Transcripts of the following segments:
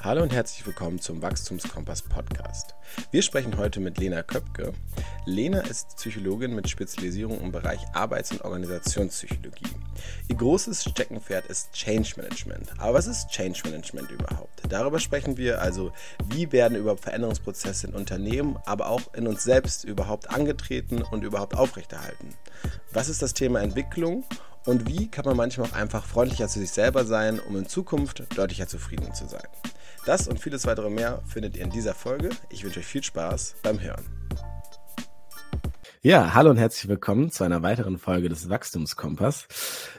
Hallo und herzlich willkommen zum Wachstumskompass Podcast. Wir sprechen heute mit Lena Köpke. Lena ist Psychologin mit Spezialisierung im Bereich Arbeits- und Organisationspsychologie. Ihr großes Steckenpferd ist Change Management. Aber was ist Change Management überhaupt? Darüber sprechen wir also, wie werden überhaupt Veränderungsprozesse in Unternehmen, aber auch in uns selbst überhaupt angetreten und überhaupt aufrechterhalten. Was ist das Thema Entwicklung und wie kann man manchmal auch einfach freundlicher zu sich selber sein, um in Zukunft deutlicher zufrieden zu sein? Das und vieles weitere mehr findet ihr in dieser Folge. Ich wünsche euch viel Spaß beim Hören. Ja, hallo und herzlich willkommen zu einer weiteren Folge des Wachstumskompass.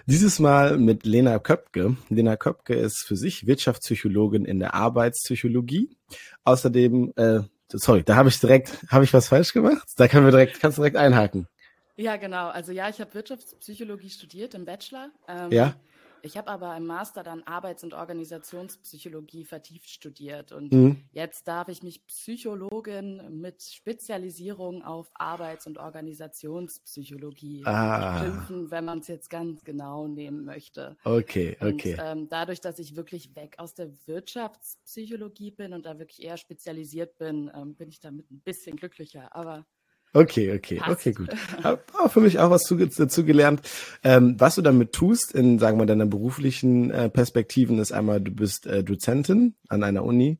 Dieses Mal mit Lena Köpke. Lena Köpke ist für sich Wirtschaftspsychologin in der Arbeitspsychologie. Außerdem, äh, sorry, da habe ich direkt, habe ich was falsch gemacht? Da können wir direkt, kannst du direkt einhaken. Ja, genau. Also ja, ich habe Wirtschaftspsychologie studiert im Bachelor. Ähm, ja. Ich habe aber im Master dann Arbeits- und Organisationspsychologie vertieft studiert und mhm. jetzt darf ich mich Psychologin mit Spezialisierung auf Arbeits- und Organisationspsychologie ah. schimpfen, wenn man es jetzt ganz genau nehmen möchte. Okay, okay. Und, ähm, dadurch, dass ich wirklich weg aus der Wirtschaftspsychologie bin und da wirklich eher spezialisiert bin, ähm, bin ich damit ein bisschen glücklicher. Aber Okay, okay, Passt. okay, gut. Hab auch für mich auch was dazu gelernt. Ähm, was du damit tust, in, sagen wir, deiner beruflichen äh, Perspektiven, ist einmal, du bist äh, Dozentin an einer Uni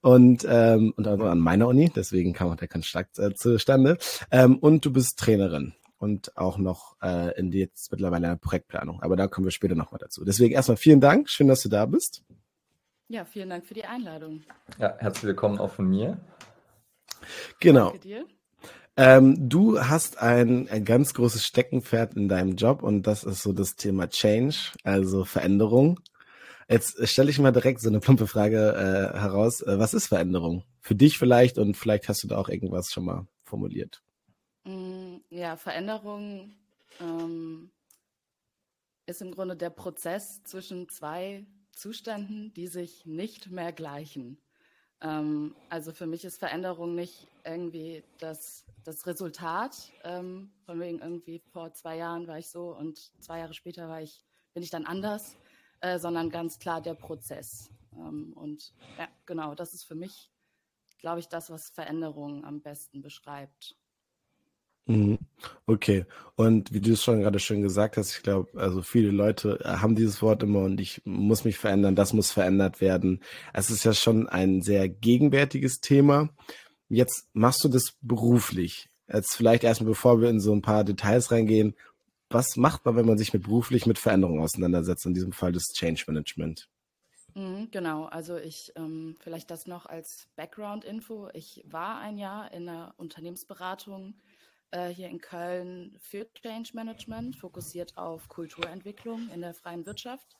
und, ähm, und also an meiner Uni, deswegen kam auch der Kontakt äh, zustande. Ähm, und du bist Trainerin und auch noch äh, in die jetzt mittlerweile Projektplanung. Aber da kommen wir später nochmal dazu. Deswegen erstmal vielen Dank, schön, dass du da bist. Ja, vielen Dank für die Einladung. Ja, herzlich willkommen auch von mir. Genau. Danke dir. Ähm, du hast ein, ein ganz großes Steckenpferd in deinem Job und das ist so das Thema Change, also Veränderung. Jetzt stelle ich mal direkt so eine plumpe Frage äh, heraus. Äh, was ist Veränderung? Für dich vielleicht und vielleicht hast du da auch irgendwas schon mal formuliert. Mm, ja, Veränderung ähm, ist im Grunde der Prozess zwischen zwei Zuständen, die sich nicht mehr gleichen. Ähm, also für mich ist Veränderung nicht irgendwie das, das Resultat, ähm, von wegen irgendwie vor zwei Jahren war ich so und zwei Jahre später war ich, bin ich dann anders, äh, sondern ganz klar der Prozess. Ähm, und ja, genau, das ist für mich, glaube ich, das, was Veränderung am besten beschreibt. Mhm. Okay. Und wie du es schon gerade schön gesagt hast, ich glaube, also viele Leute äh, haben dieses Wort immer und ich muss mich verändern, das muss verändert werden. Es ist ja schon ein sehr gegenwärtiges Thema. Jetzt machst du das beruflich. Jetzt vielleicht erstmal, bevor wir in so ein paar Details reingehen, was macht man, wenn man sich mit beruflich mit Veränderungen auseinandersetzt, in diesem Fall das Change Management? Mhm, genau, also ich ähm, vielleicht das noch als Background-Info. Ich war ein Jahr in einer Unternehmensberatung äh, hier in Köln für Change Management, fokussiert auf Kulturentwicklung in der freien Wirtschaft.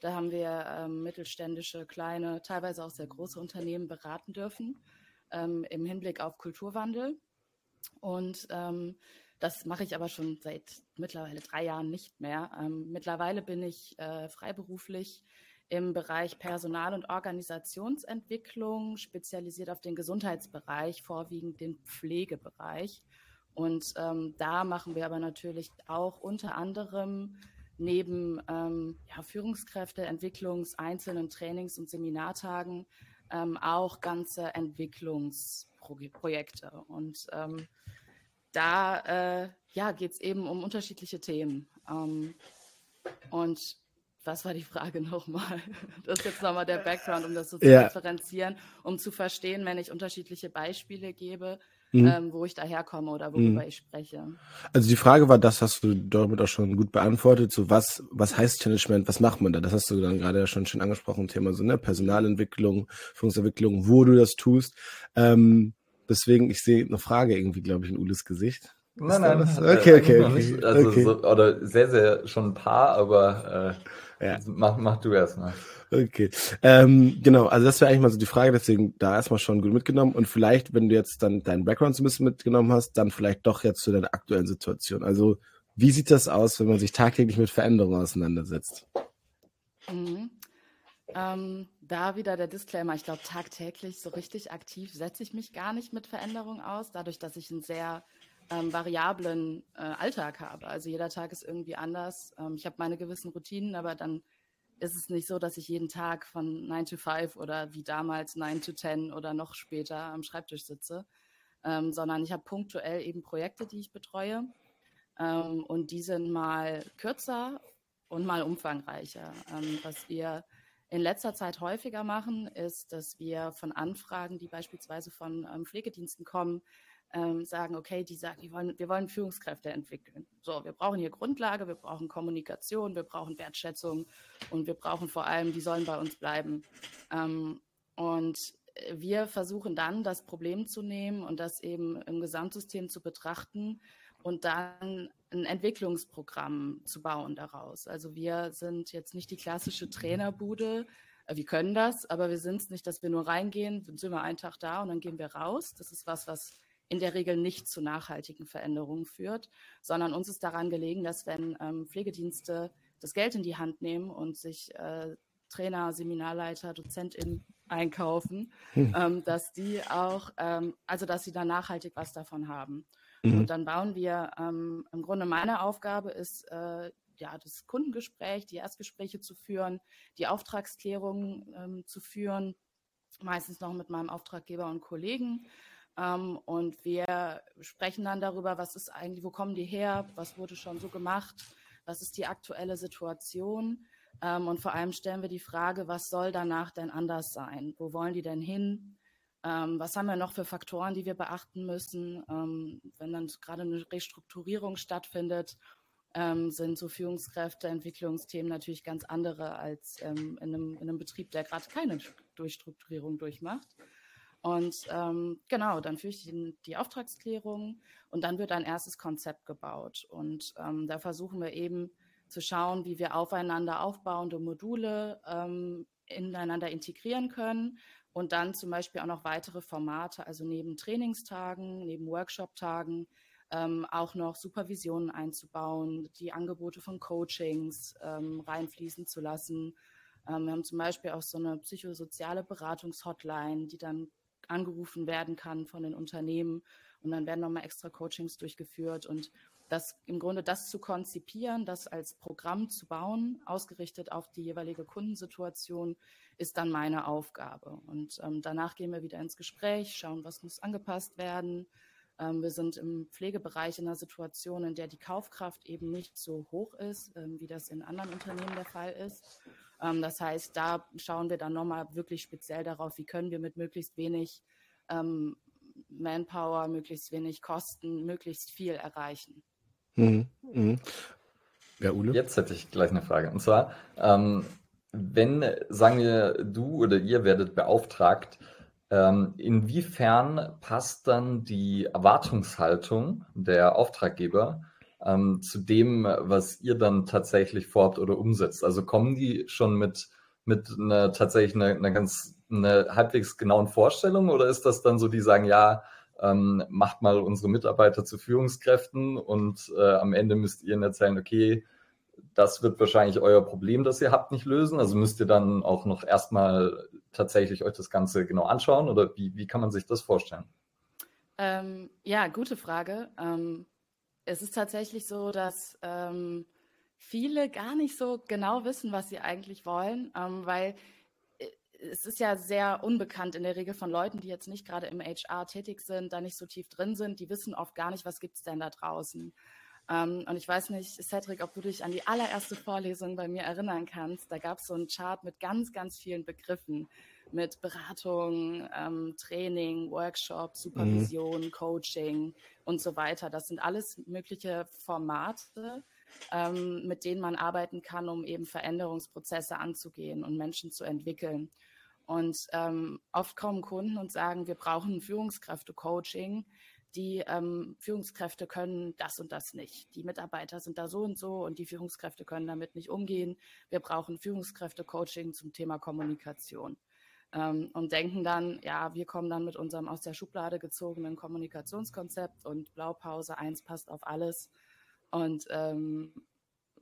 Da haben wir ähm, mittelständische, kleine, teilweise auch sehr große Unternehmen beraten dürfen ähm, im Hinblick auf Kulturwandel. Und ähm, das mache ich aber schon seit mittlerweile drei Jahren nicht mehr. Ähm, mittlerweile bin ich äh, freiberuflich im Bereich Personal- und Organisationsentwicklung, spezialisiert auf den Gesundheitsbereich, vorwiegend den Pflegebereich. Und ähm, da machen wir aber natürlich auch unter anderem neben ähm, ja, Führungskräfte, Entwicklungs-, einzelnen Trainings- und Seminartagen ähm, auch ganze Entwicklungsprojekte. Und ähm, da äh, ja, geht es eben um unterschiedliche Themen. Ähm, und was war die Frage nochmal? Das ist jetzt nochmal der Background, um das so zu ja. differenzieren, um zu verstehen, wenn ich unterschiedliche Beispiele gebe, mhm. ähm, wo ich daherkomme oder worüber mhm. ich spreche. Also die Frage war, das hast du damit auch schon gut beantwortet. So was, was heißt Management? Was macht man da? Das hast du dann gerade ja schon schön angesprochen, Thema so ne Personalentwicklung, Führungsentwicklung, wo du das tust. Ähm, deswegen, ich sehe eine Frage irgendwie, glaube ich, in Ulis Gesicht. Nein, nein, okay, okay, okay. Also okay. So, oder sehr, sehr schon ein paar, aber äh, ja. mach, mach du erstmal. Okay. Ähm, genau, also das wäre eigentlich mal so die Frage, deswegen da erstmal schon gut mitgenommen. Und vielleicht, wenn du jetzt dann deinen Background so ein bisschen mitgenommen hast, dann vielleicht doch jetzt zu deiner aktuellen Situation. Also, wie sieht das aus, wenn man sich tagtäglich mit Veränderungen auseinandersetzt? Mhm. Ähm, da wieder der Disclaimer, ich glaube, tagtäglich so richtig aktiv setze ich mich gar nicht mit Veränderungen aus, dadurch, dass ich einen sehr ähm, variablen äh, Alltag habe. Also jeder Tag ist irgendwie anders. Ähm, ich habe meine gewissen Routinen, aber dann ist es nicht so, dass ich jeden Tag von 9 to 5 oder wie damals 9 to 10 oder noch später am Schreibtisch sitze, ähm, sondern ich habe punktuell eben Projekte, die ich betreue. Ähm, und die sind mal kürzer und mal umfangreicher. Ähm, was wir in letzter Zeit häufiger machen, ist, dass wir von Anfragen, die beispielsweise von ähm, Pflegediensten kommen, ähm, sagen, okay, die sagen, die wollen, wir wollen Führungskräfte entwickeln. So, wir brauchen hier Grundlage, wir brauchen Kommunikation, wir brauchen Wertschätzung und wir brauchen vor allem, die sollen bei uns bleiben. Ähm, und wir versuchen dann, das Problem zu nehmen und das eben im Gesamtsystem zu betrachten und dann ein Entwicklungsprogramm zu bauen daraus. Also wir sind jetzt nicht die klassische Trainerbude. Äh, wir können das, aber wir sind es nicht, dass wir nur reingehen, sind immer einen Tag da und dann gehen wir raus. Das ist was, was in der Regel nicht zu nachhaltigen Veränderungen führt, sondern uns ist daran gelegen, dass wenn ähm, Pflegedienste das Geld in die Hand nehmen und sich äh, Trainer, Seminarleiter, DozentInnen einkaufen, hm. ähm, dass die auch, ähm, also dass sie dann nachhaltig was davon haben. Mhm. Und dann bauen wir, ähm, im Grunde meine Aufgabe ist, äh, ja, das Kundengespräch, die Erstgespräche zu führen, die Auftragsklärung ähm, zu führen, meistens noch mit meinem Auftraggeber und Kollegen. Ähm, und wir sprechen dann darüber, was ist eigentlich, wo kommen die her, was wurde schon so gemacht, was ist die aktuelle Situation. Ähm, und vor allem stellen wir die Frage, was soll danach denn anders sein? Wo wollen die denn hin? Ähm, was haben wir noch für Faktoren, die wir beachten müssen? Ähm, wenn dann gerade eine Restrukturierung stattfindet, ähm, sind so Führungskräfteentwicklungsthemen natürlich ganz andere als ähm, in einem, in, einem, Betrieb, der gerade keine Durchstrukturierung durchmacht. Und ähm, genau, dann führe ich die, Auftragsklärung und dann wird ein erstes Konzept gebaut. Und ähm, da versuchen wir eben zu schauen, wie wir aufeinander aufbauende Module ineinander integrieren können und dann zum Beispiel auch noch weitere Formate, also neben Trainingstagen, neben Workshop-Tagen, ähm, auch noch Supervisionen einzubauen, die Angebote von Coachings ähm, reinfließen zu lassen. Ähm, wir haben zum Beispiel auch so eine psychosoziale Beratungshotline, die dann angerufen werden kann von den Unternehmen und dann werden nochmal extra Coachings durchgeführt und das im Grunde das zu konzipieren, das als Programm zu bauen, ausgerichtet auf die jeweilige Kundensituation, ist dann meine Aufgabe. Und ähm, danach gehen wir wieder ins Gespräch, schauen, was muss angepasst werden. Ähm, wir sind im Pflegebereich in einer Situation, in der die Kaufkraft eben nicht so hoch ist, ähm, wie das in anderen Unternehmen der Fall ist. Ähm, das heißt, da schauen wir dann nochmal wirklich speziell darauf, wie können wir mit möglichst wenig ähm, Manpower, möglichst wenig Kosten, möglichst viel erreichen. Mhm. Mhm. Ja, Ule? Jetzt hätte ich gleich eine Frage. Und zwar, ähm, wenn, sagen wir, du oder ihr werdet beauftragt, ähm, inwiefern passt dann die Erwartungshaltung der Auftraggeber ähm, zu dem, was ihr dann tatsächlich vorhabt oder umsetzt? Also kommen die schon mit, mit einer tatsächlich einer, einer ganz einer halbwegs genauen Vorstellung oder ist das dann so, die sagen, ja, ähm, macht mal unsere Mitarbeiter zu Führungskräften und äh, am Ende müsst ihr ihnen erzählen, okay, das wird wahrscheinlich euer Problem, das ihr habt, nicht lösen. Also müsst ihr dann auch noch erstmal tatsächlich euch das Ganze genau anschauen oder wie, wie kann man sich das vorstellen? Ähm, ja, gute Frage. Ähm, es ist tatsächlich so, dass ähm, viele gar nicht so genau wissen, was sie eigentlich wollen, ähm, weil äh, es ist ja sehr unbekannt in der Regel von Leuten, die jetzt nicht gerade im HR tätig sind, da nicht so tief drin sind, die wissen oft gar nicht, was gibt es denn da draußen. Ähm, und ich weiß nicht, Cedric, ob du dich an die allererste Vorlesung bei mir erinnern kannst. Da gab es so einen Chart mit ganz, ganz vielen Begriffen. Mit Beratung, ähm, Training, Workshop, Supervision, mhm. Coaching und so weiter. Das sind alles mögliche Formate, ähm, mit denen man arbeiten kann, um eben Veränderungsprozesse anzugehen und Menschen zu entwickeln. Und ähm, oft kommen Kunden und sagen, wir brauchen Führungskräfte-Coaching die ähm, Führungskräfte können das und das nicht. Die Mitarbeiter sind da so und so und die Führungskräfte können damit nicht umgehen. Wir brauchen Führungskräfte-Coaching zum Thema Kommunikation. Ähm, und denken dann, ja, wir kommen dann mit unserem aus der Schublade gezogenen Kommunikationskonzept und Blaupause 1 passt auf alles. Und ähm,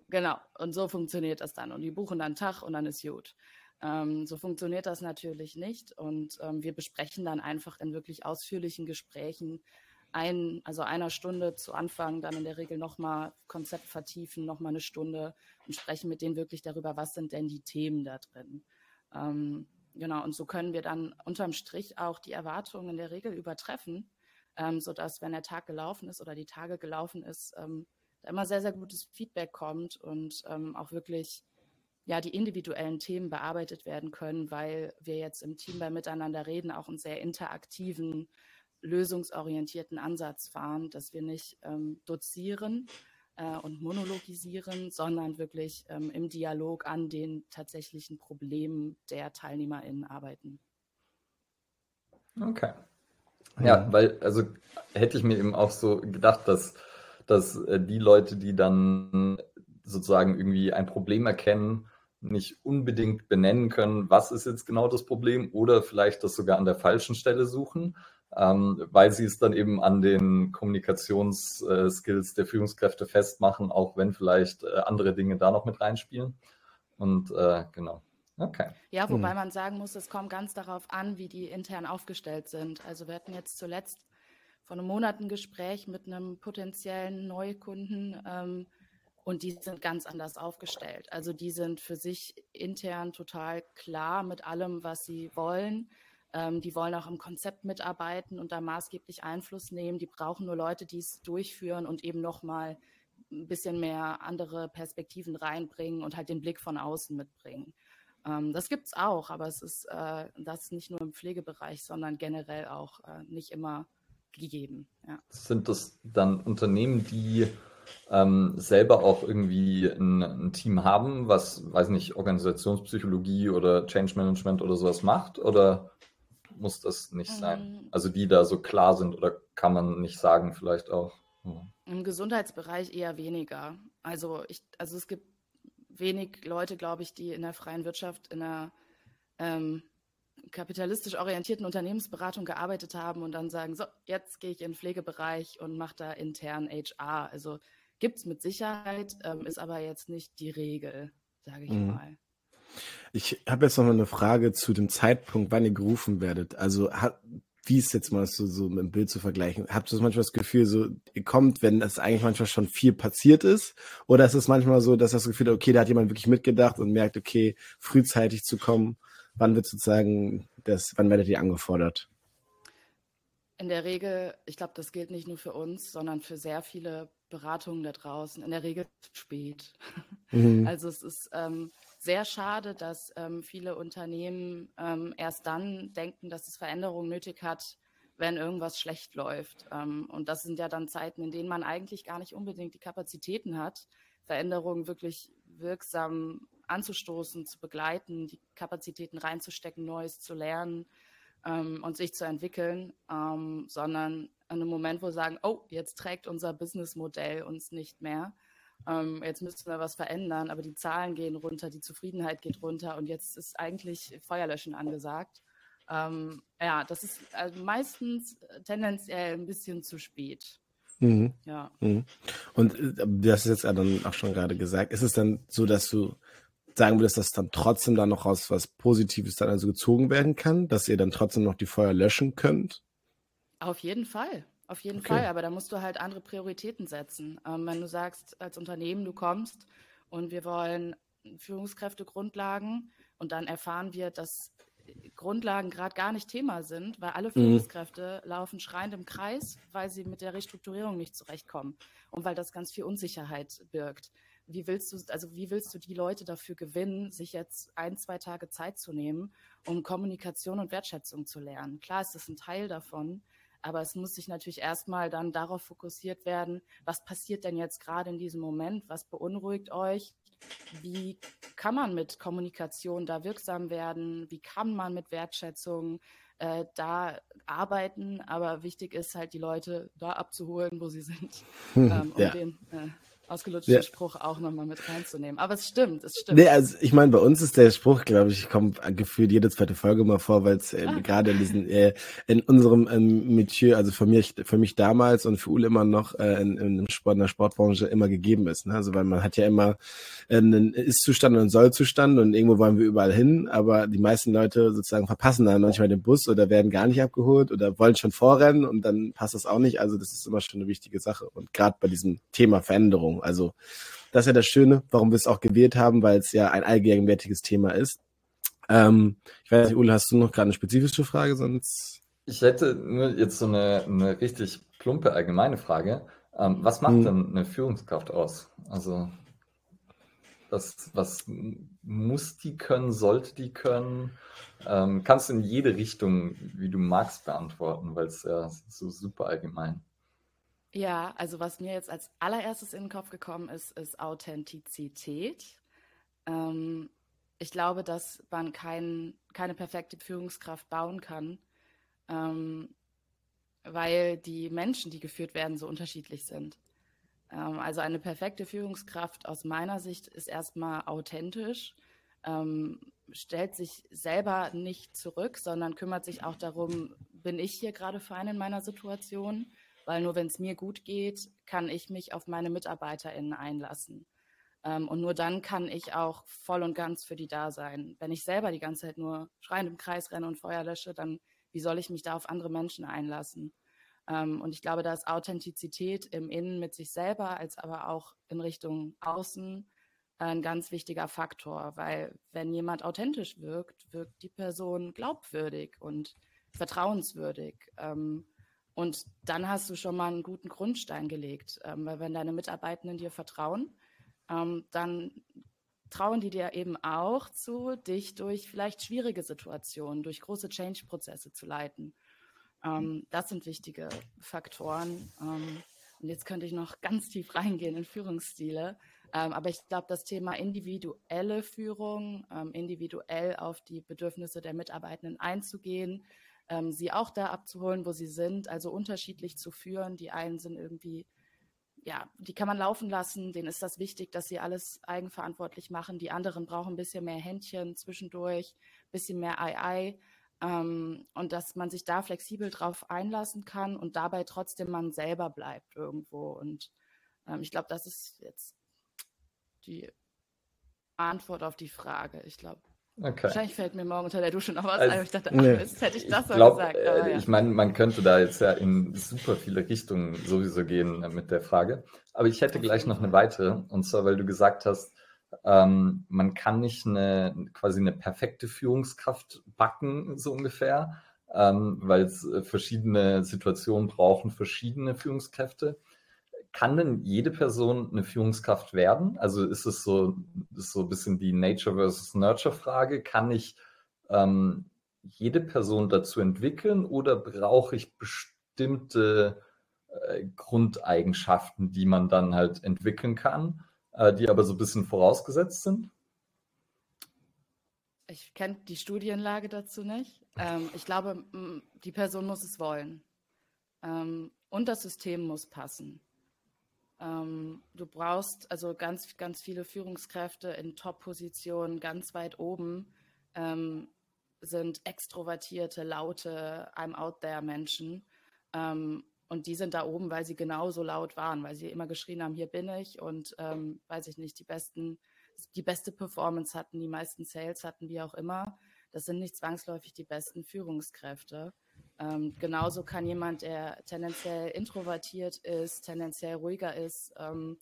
genau, und so funktioniert das dann. Und die buchen dann Tag und dann ist gut. Ähm, so funktioniert das natürlich nicht. Und ähm, wir besprechen dann einfach in wirklich ausführlichen Gesprächen, ein, also einer Stunde zu Anfang dann in der Regel nochmal Konzept vertiefen, nochmal eine Stunde und sprechen mit denen wirklich darüber, was sind denn die Themen da drin. Ähm, genau, und so können wir dann unterm Strich auch die Erwartungen in der Regel übertreffen, ähm, sodass, wenn der Tag gelaufen ist oder die Tage gelaufen ist, ähm, da immer sehr, sehr gutes Feedback kommt und ähm, auch wirklich ja, die individuellen Themen bearbeitet werden können, weil wir jetzt im Team bei Miteinander reden auch einen sehr interaktiven, lösungsorientierten Ansatz fahren, dass wir nicht ähm, dozieren äh, und monologisieren, sondern wirklich ähm, im Dialog an den tatsächlichen Problemen der TeilnehmerInnen arbeiten. Okay. Ja, weil, also hätte ich mir eben auch so gedacht, dass, dass äh, die Leute, die dann sozusagen irgendwie ein Problem erkennen, nicht unbedingt benennen können, was ist jetzt genau das Problem oder vielleicht das sogar an der falschen Stelle suchen, ähm, weil sie es dann eben an den Kommunikationsskills der Führungskräfte festmachen, auch wenn vielleicht äh, andere Dinge da noch mit reinspielen. Und äh, genau. Okay. Ja, wobei hm. man sagen muss, es kommt ganz darauf an, wie die intern aufgestellt sind. Also wir hatten jetzt zuletzt vor einem Monat ein Gespräch mit einem potenziellen Neukunden, ähm, und die sind ganz anders aufgestellt. Also die sind für sich intern total klar mit allem, was sie wollen. Ähm, die wollen auch im Konzept mitarbeiten und da maßgeblich Einfluss nehmen. Die brauchen nur Leute, die es durchführen und eben nochmal ein bisschen mehr andere Perspektiven reinbringen und halt den Blick von außen mitbringen. Ähm, das gibt es auch, aber es ist äh, das nicht nur im Pflegebereich, sondern generell auch äh, nicht immer gegeben. Ja. Sind das dann Unternehmen, die ähm, selber auch irgendwie ein, ein, Team haben, was, weiß nicht, Organisationspsychologie oder Change Management oder sowas macht? Oder muss das nicht sein? Ähm. Also die da so klar sind oder kann man nicht sagen, vielleicht auch? Hm. Im Gesundheitsbereich eher weniger. Also ich, also es gibt wenig Leute, glaube ich, die in der freien Wirtschaft in einer ähm, kapitalistisch orientierten Unternehmensberatung gearbeitet haben und dann sagen, so, jetzt gehe ich in den Pflegebereich und mache da intern HR. Also gibt es mit Sicherheit, ähm, ist aber jetzt nicht die Regel, sage ich mhm. mal. Ich habe jetzt noch mal eine Frage zu dem Zeitpunkt, wann ihr gerufen werdet. Also hat, wie ist jetzt mal so, so mit dem Bild zu vergleichen? Habt ihr manchmal das Gefühl, so ihr kommt, wenn das eigentlich manchmal schon viel passiert ist? Oder ist es manchmal so, dass das Gefühl, okay, da hat jemand wirklich mitgedacht und merkt, okay, frühzeitig zu kommen wann wird sozusagen das, wann werdet ihr angefordert? In der Regel, ich glaube, das gilt nicht nur für uns, sondern für sehr viele Beratungen da draußen. In der Regel spät. Mhm. Also es ist ähm, sehr schade, dass ähm, viele Unternehmen ähm, erst dann denken, dass es Veränderungen nötig hat, wenn irgendwas schlecht läuft. Ähm, und das sind ja dann Zeiten, in denen man eigentlich gar nicht unbedingt die Kapazitäten hat, Veränderungen wirklich wirksam anzustoßen, zu begleiten, die Kapazitäten reinzustecken, Neues zu lernen ähm, und sich zu entwickeln, ähm, sondern in einem Moment, wo wir sagen, oh, jetzt trägt unser Businessmodell uns nicht mehr. Ähm, jetzt müssen wir was verändern, aber die Zahlen gehen runter, die Zufriedenheit geht runter und jetzt ist eigentlich Feuerlöschen angesagt. Ähm, ja, das ist also meistens tendenziell ein bisschen zu spät. Mhm. Ja. Mhm. Und äh, du hast es jetzt dann auch schon gerade gesagt, ist es dann so, dass du sagen würdest, dass dann trotzdem dann noch aus was Positives dann also gezogen werden kann, dass ihr dann trotzdem noch die Feuer löschen könnt? Auf jeden Fall. Auf jeden okay. Fall, aber da musst du halt andere Prioritäten setzen. Ähm, wenn du sagst, als Unternehmen, du kommst und wir wollen Führungskräftegrundlagen und dann erfahren wir, dass Grundlagen gerade gar nicht Thema sind, weil alle mhm. Führungskräfte mhm. laufen schreiend im Kreis, weil sie mit der Restrukturierung nicht zurechtkommen und weil das ganz viel Unsicherheit birgt wie willst du, also wie willst du die Leute dafür gewinnen, sich jetzt ein, zwei Tage Zeit zu nehmen, um Kommunikation und Wertschätzung zu lernen? Klar ist das ein Teil davon, aber es muss sich natürlich erstmal dann darauf fokussiert werden, was passiert denn jetzt gerade in diesem Moment, was beunruhigt euch, wie kann man mit Kommunikation da wirksam werden, wie kann man mit Wertschätzung äh, da arbeiten, aber wichtig ist halt die Leute da abzuholen, wo sie sind, ähm, um ja. den äh, ausgelutschten ja. Spruch auch nochmal mit reinzunehmen. Aber es stimmt, es stimmt. Nee, also ich meine, bei uns ist der Spruch, glaube ich, kommt gefühlt jede zweite Folge mal vor, weil es äh, ah. gerade in diesen, äh, in unserem ähm, Metier, also für mich, für mich damals und für Ule immer noch äh, in, in, Sport, in der Sportbranche immer gegeben ist. Ne? Also weil man hat ja immer äh, einen Ist-Zustand und einen Soll-Zustand und irgendwo wollen wir überall hin, aber die meisten Leute sozusagen verpassen dann manchmal den Bus oder werden gar nicht abgeholt oder wollen schon vorrennen und dann passt das auch nicht. Also das ist immer schon eine wichtige Sache. Und gerade bei diesem Thema Veränderung Veränderung. Also das ist ja das Schöne, warum wir es auch gewählt haben, weil es ja ein allgegenwärtiges Thema ist. Ähm, ich weiß nicht, Ule, hast du noch gerade eine spezifische Frage? Sonst. Ich hätte nur jetzt so eine, eine richtig plumpe allgemeine Frage. Ähm, was macht hm. denn eine Führungskraft aus? Also was, was muss die können, sollte die können? Ähm, kannst du in jede Richtung, wie du magst, beantworten, weil es ja so super allgemein. Ja, also was mir jetzt als allererstes in den Kopf gekommen ist, ist Authentizität. Ähm, ich glaube, dass man kein, keine perfekte Führungskraft bauen kann, ähm, weil die Menschen, die geführt werden, so unterschiedlich sind. Ähm, also eine perfekte Führungskraft aus meiner Sicht ist erstmal authentisch, ähm, stellt sich selber nicht zurück, sondern kümmert sich auch darum, bin ich hier gerade fein in meiner Situation? Weil nur wenn es mir gut geht, kann ich mich auf meine MitarbeiterInnen einlassen. Ähm, und nur dann kann ich auch voll und ganz für die da sein. Wenn ich selber die ganze Zeit nur schreiend im Kreis renne und Feuer lösche, dann wie soll ich mich da auf andere Menschen einlassen? Ähm, und ich glaube, da ist Authentizität im Innen mit sich selber, als aber auch in Richtung Außen ein ganz wichtiger Faktor, weil wenn jemand authentisch wirkt, wirkt die Person glaubwürdig und vertrauenswürdig. Ähm, und dann hast du schon mal einen guten Grundstein gelegt, ähm, weil wenn deine Mitarbeitenden dir vertrauen, ähm, dann trauen die dir eben auch zu, dich durch vielleicht schwierige Situationen, durch große Change-Prozesse zu leiten. Ähm, das sind wichtige Faktoren. Ähm, und jetzt könnte ich noch ganz tief reingehen in Führungsstile. Ähm, aber ich glaube, das Thema individuelle Führung, ähm, individuell auf die Bedürfnisse der Mitarbeitenden einzugehen, ähm, sie auch da abzuholen, wo sie sind, also unterschiedlich zu führen. Die einen sind irgendwie, ja, die kann man laufen lassen, denen ist das wichtig, dass sie alles eigenverantwortlich machen. Die anderen brauchen ein bisschen mehr Händchen zwischendurch, ein bisschen mehr Ei-Ei. Ähm, und dass man sich da flexibel drauf einlassen kann und dabei trotzdem man selber bleibt irgendwo. Und ähm, ich glaube, das ist jetzt die Antwort auf die Frage. Ich glaube, Okay. Wahrscheinlich fällt mir morgen unter der Dusche noch was also, ein. Ich dachte, ach, nee. jetzt hätte ich das ich glaub, gesagt. Aber, ja. Ich meine, man könnte da jetzt ja in super viele Richtungen sowieso gehen äh, mit der Frage. Aber ich hätte gleich noch eine weitere. Und zwar, weil du gesagt hast, ähm, man kann nicht eine quasi eine perfekte Führungskraft backen, so ungefähr, ähm, weil es äh, verschiedene Situationen brauchen, verschiedene Führungskräfte kann denn jede Person eine Führungskraft werden? Also ist es so, ist so ein bisschen die Nature versus Nurture Frage. Kann ich ähm, jede Person dazu entwickeln oder brauche ich bestimmte äh, Grundeigenschaften, die man dann halt entwickeln kann, äh, die aber so ein bisschen vorausgesetzt sind? Ich kenne die Studienlage dazu nicht. Ähm, ich glaube, die Person muss es wollen. Ähm, und das System muss passen. Ähm, du brauchst also ganz, ganz viele Führungskräfte in Top-Positionen, ganz weit oben, ähm, sind extrovertierte, laute, I'm out there Menschen. Ähm, und die sind da oben, weil sie genauso laut waren, weil sie immer geschrien haben, hier bin ich und ähm, weiß ich nicht, die besten, die beste Performance hatten, die meisten Sales hatten, wie auch immer. Das sind nicht zwangsläufig die besten Führungskräfte. Ähm, genauso kann jemand, der tendenziell introvertiert ist, tendenziell ruhiger ist, ähm,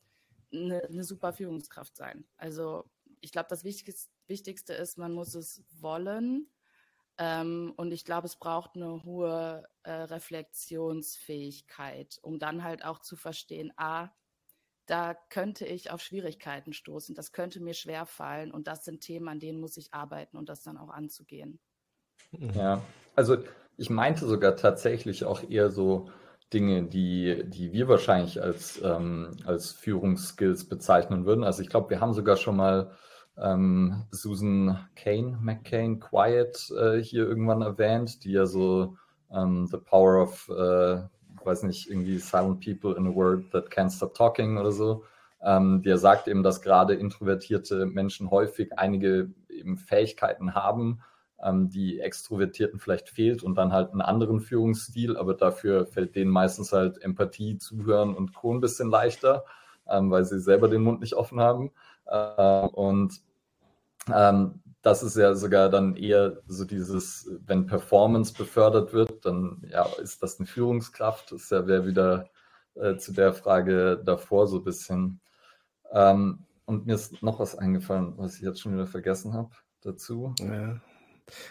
eine, eine super Führungskraft sein. Also ich glaube, das Wichtigste, ist, man muss es wollen. Ähm, und ich glaube, es braucht eine hohe äh, Reflexionsfähigkeit, um dann halt auch zu verstehen, ah, da könnte ich auf Schwierigkeiten stoßen, das könnte mir schwer fallen und das sind Themen, an denen muss ich arbeiten und das dann auch anzugehen. Ja, also ich meinte sogar tatsächlich auch eher so Dinge, die, die wir wahrscheinlich als, ähm, als Führungsskills bezeichnen würden. Also ich glaube, wir haben sogar schon mal ähm, Susan Kane, McCain, Quiet äh, hier irgendwann erwähnt, die ja so ähm, The Power of, äh, weiß nicht, irgendwie Silent People in a World That Can't Stop Talking oder so ähm, der sagt eben, dass gerade introvertierte Menschen häufig einige eben Fähigkeiten haben, ähm, die Extrovertierten vielleicht fehlt und dann halt einen anderen Führungsstil, aber dafür fällt denen meistens halt Empathie, Zuhören und Co. ein bisschen leichter, ähm, weil sie selber den Mund nicht offen haben. Äh, und ähm, das ist ja sogar dann eher so dieses, wenn Performance befördert wird, dann ja, ist das eine Führungskraft. Das ist ja wieder äh, zu der Frage davor so ein bisschen. Ähm, und mir ist noch was eingefallen, was ich jetzt schon wieder vergessen habe dazu. Ja.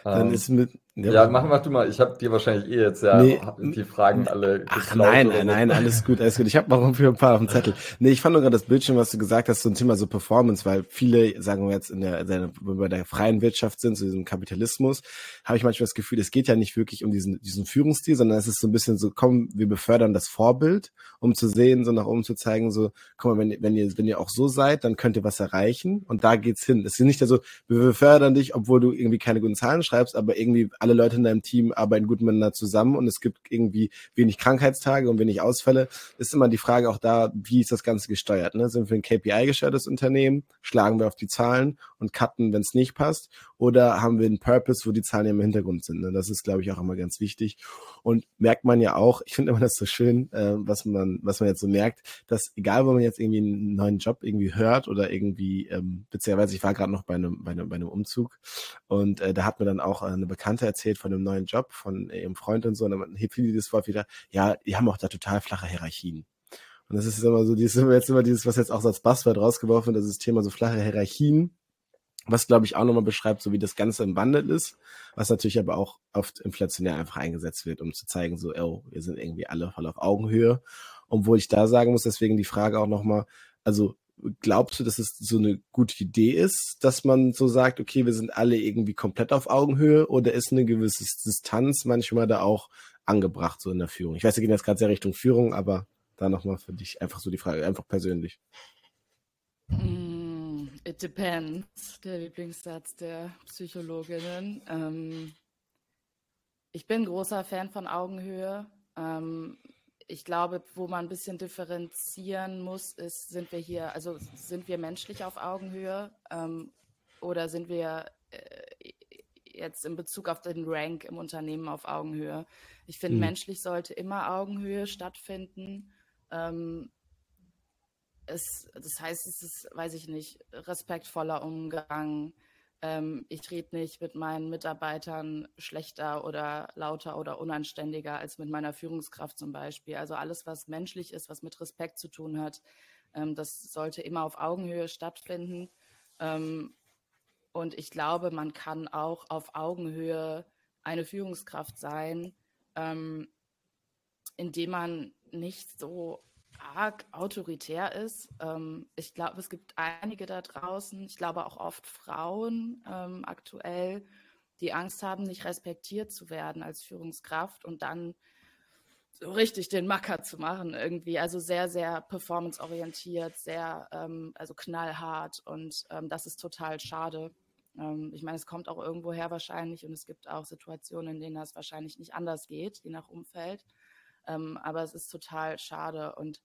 Dann ähm, ist mit. Ja, mach, mach du mal. Ich habe dir wahrscheinlich eh jetzt ja nee, die Fragen alle Ach, Nein, nein, nein, alles gut, alles gut. Ich habe noch für ein paar auf dem Zettel. Nee, ich fand nur gerade das Bildschirm, was du gesagt hast, so ein Thema so Performance, weil viele, sagen wir jetzt, in der, bei der freien Wirtschaft sind, so diesem Kapitalismus, habe ich manchmal das Gefühl, es geht ja nicht wirklich um diesen, diesen Führungsstil, sondern es ist so ein bisschen so, komm, wir befördern das Vorbild, um zu sehen, so nach oben zu zeigen, so, guck mal, wenn, wenn ihr, wenn ihr auch so seid, dann könnt ihr was erreichen und da geht's hin. Es ist nicht so, wir befördern dich, obwohl du irgendwie keine guten Zahlen schreibst, aber irgendwie alle Leute in deinem Team arbeiten gut miteinander zusammen und es gibt irgendwie wenig Krankheitstage und wenig Ausfälle, ist immer die Frage auch da, wie ist das Ganze gesteuert? Ne? Sind wir ein KPI-gesteuertes Unternehmen? Schlagen wir auf die Zahlen und cutten, wenn es nicht passt? Oder haben wir einen Purpose, wo die Zahlen im Hintergrund sind? Ne? Das ist, glaube ich, auch immer ganz wichtig. Und merkt man ja auch, ich finde immer das so schön, äh, was man, was man jetzt so merkt, dass egal, wo man jetzt irgendwie einen neuen Job irgendwie hört oder irgendwie, ähm, beziehungsweise ich war gerade noch bei einem, bei einem, bei einem Umzug und äh, da hat mir dann auch eine Bekannte erzählt von einem neuen Job, von ihrem Freund und so, und dann hebt viele das Wort wieder, ja, die haben auch da total flache Hierarchien. Und das ist immer so, dieses, jetzt immer dieses, was jetzt auch als Buzzword rausgeworfen wird, das ist das Thema so flache Hierarchien was glaube ich auch nochmal beschreibt, so wie das Ganze im Wandel ist, was natürlich aber auch oft inflationär einfach eingesetzt wird, um zu zeigen, so, oh, wir sind irgendwie alle voll auf Augenhöhe. Obwohl ich da sagen muss, deswegen die Frage auch nochmal, also glaubst du, dass es so eine gute Idee ist, dass man so sagt, okay, wir sind alle irgendwie komplett auf Augenhöhe oder ist eine gewisse Distanz manchmal da auch angebracht, so in der Führung? Ich weiß, wir gehen jetzt gerade sehr Richtung Führung, aber da nochmal für dich einfach so die Frage, einfach persönlich. Mhm It depends, der Lieblingssatz der Psychologinnen. Ähm, ich bin großer Fan von Augenhöhe. Ähm, ich glaube, wo man ein bisschen differenzieren muss, ist, sind wir hier, also sind wir menschlich auf Augenhöhe ähm, oder sind wir äh, jetzt in Bezug auf den Rank im Unternehmen auf Augenhöhe? Ich finde, mhm. menschlich sollte immer Augenhöhe stattfinden. Ähm, es, das heißt, es ist, weiß ich nicht, respektvoller Umgang. Ähm, ich rede nicht mit meinen Mitarbeitern schlechter oder lauter oder unanständiger als mit meiner Führungskraft zum Beispiel. Also alles, was menschlich ist, was mit Respekt zu tun hat, ähm, das sollte immer auf Augenhöhe stattfinden. Ähm, und ich glaube, man kann auch auf Augenhöhe eine Führungskraft sein, ähm, indem man nicht so arg autoritär ist. Ähm, ich glaube, es gibt einige da draußen, ich glaube auch oft Frauen ähm, aktuell, die Angst haben, nicht respektiert zu werden als Führungskraft und dann so richtig den Macker zu machen irgendwie. Also sehr, sehr performanceorientiert, sehr, ähm, also knallhart und ähm, das ist total schade. Ähm, ich meine, es kommt auch irgendwo her wahrscheinlich und es gibt auch Situationen, in denen das wahrscheinlich nicht anders geht, je nach Umfeld. Ähm, aber es ist total schade. Und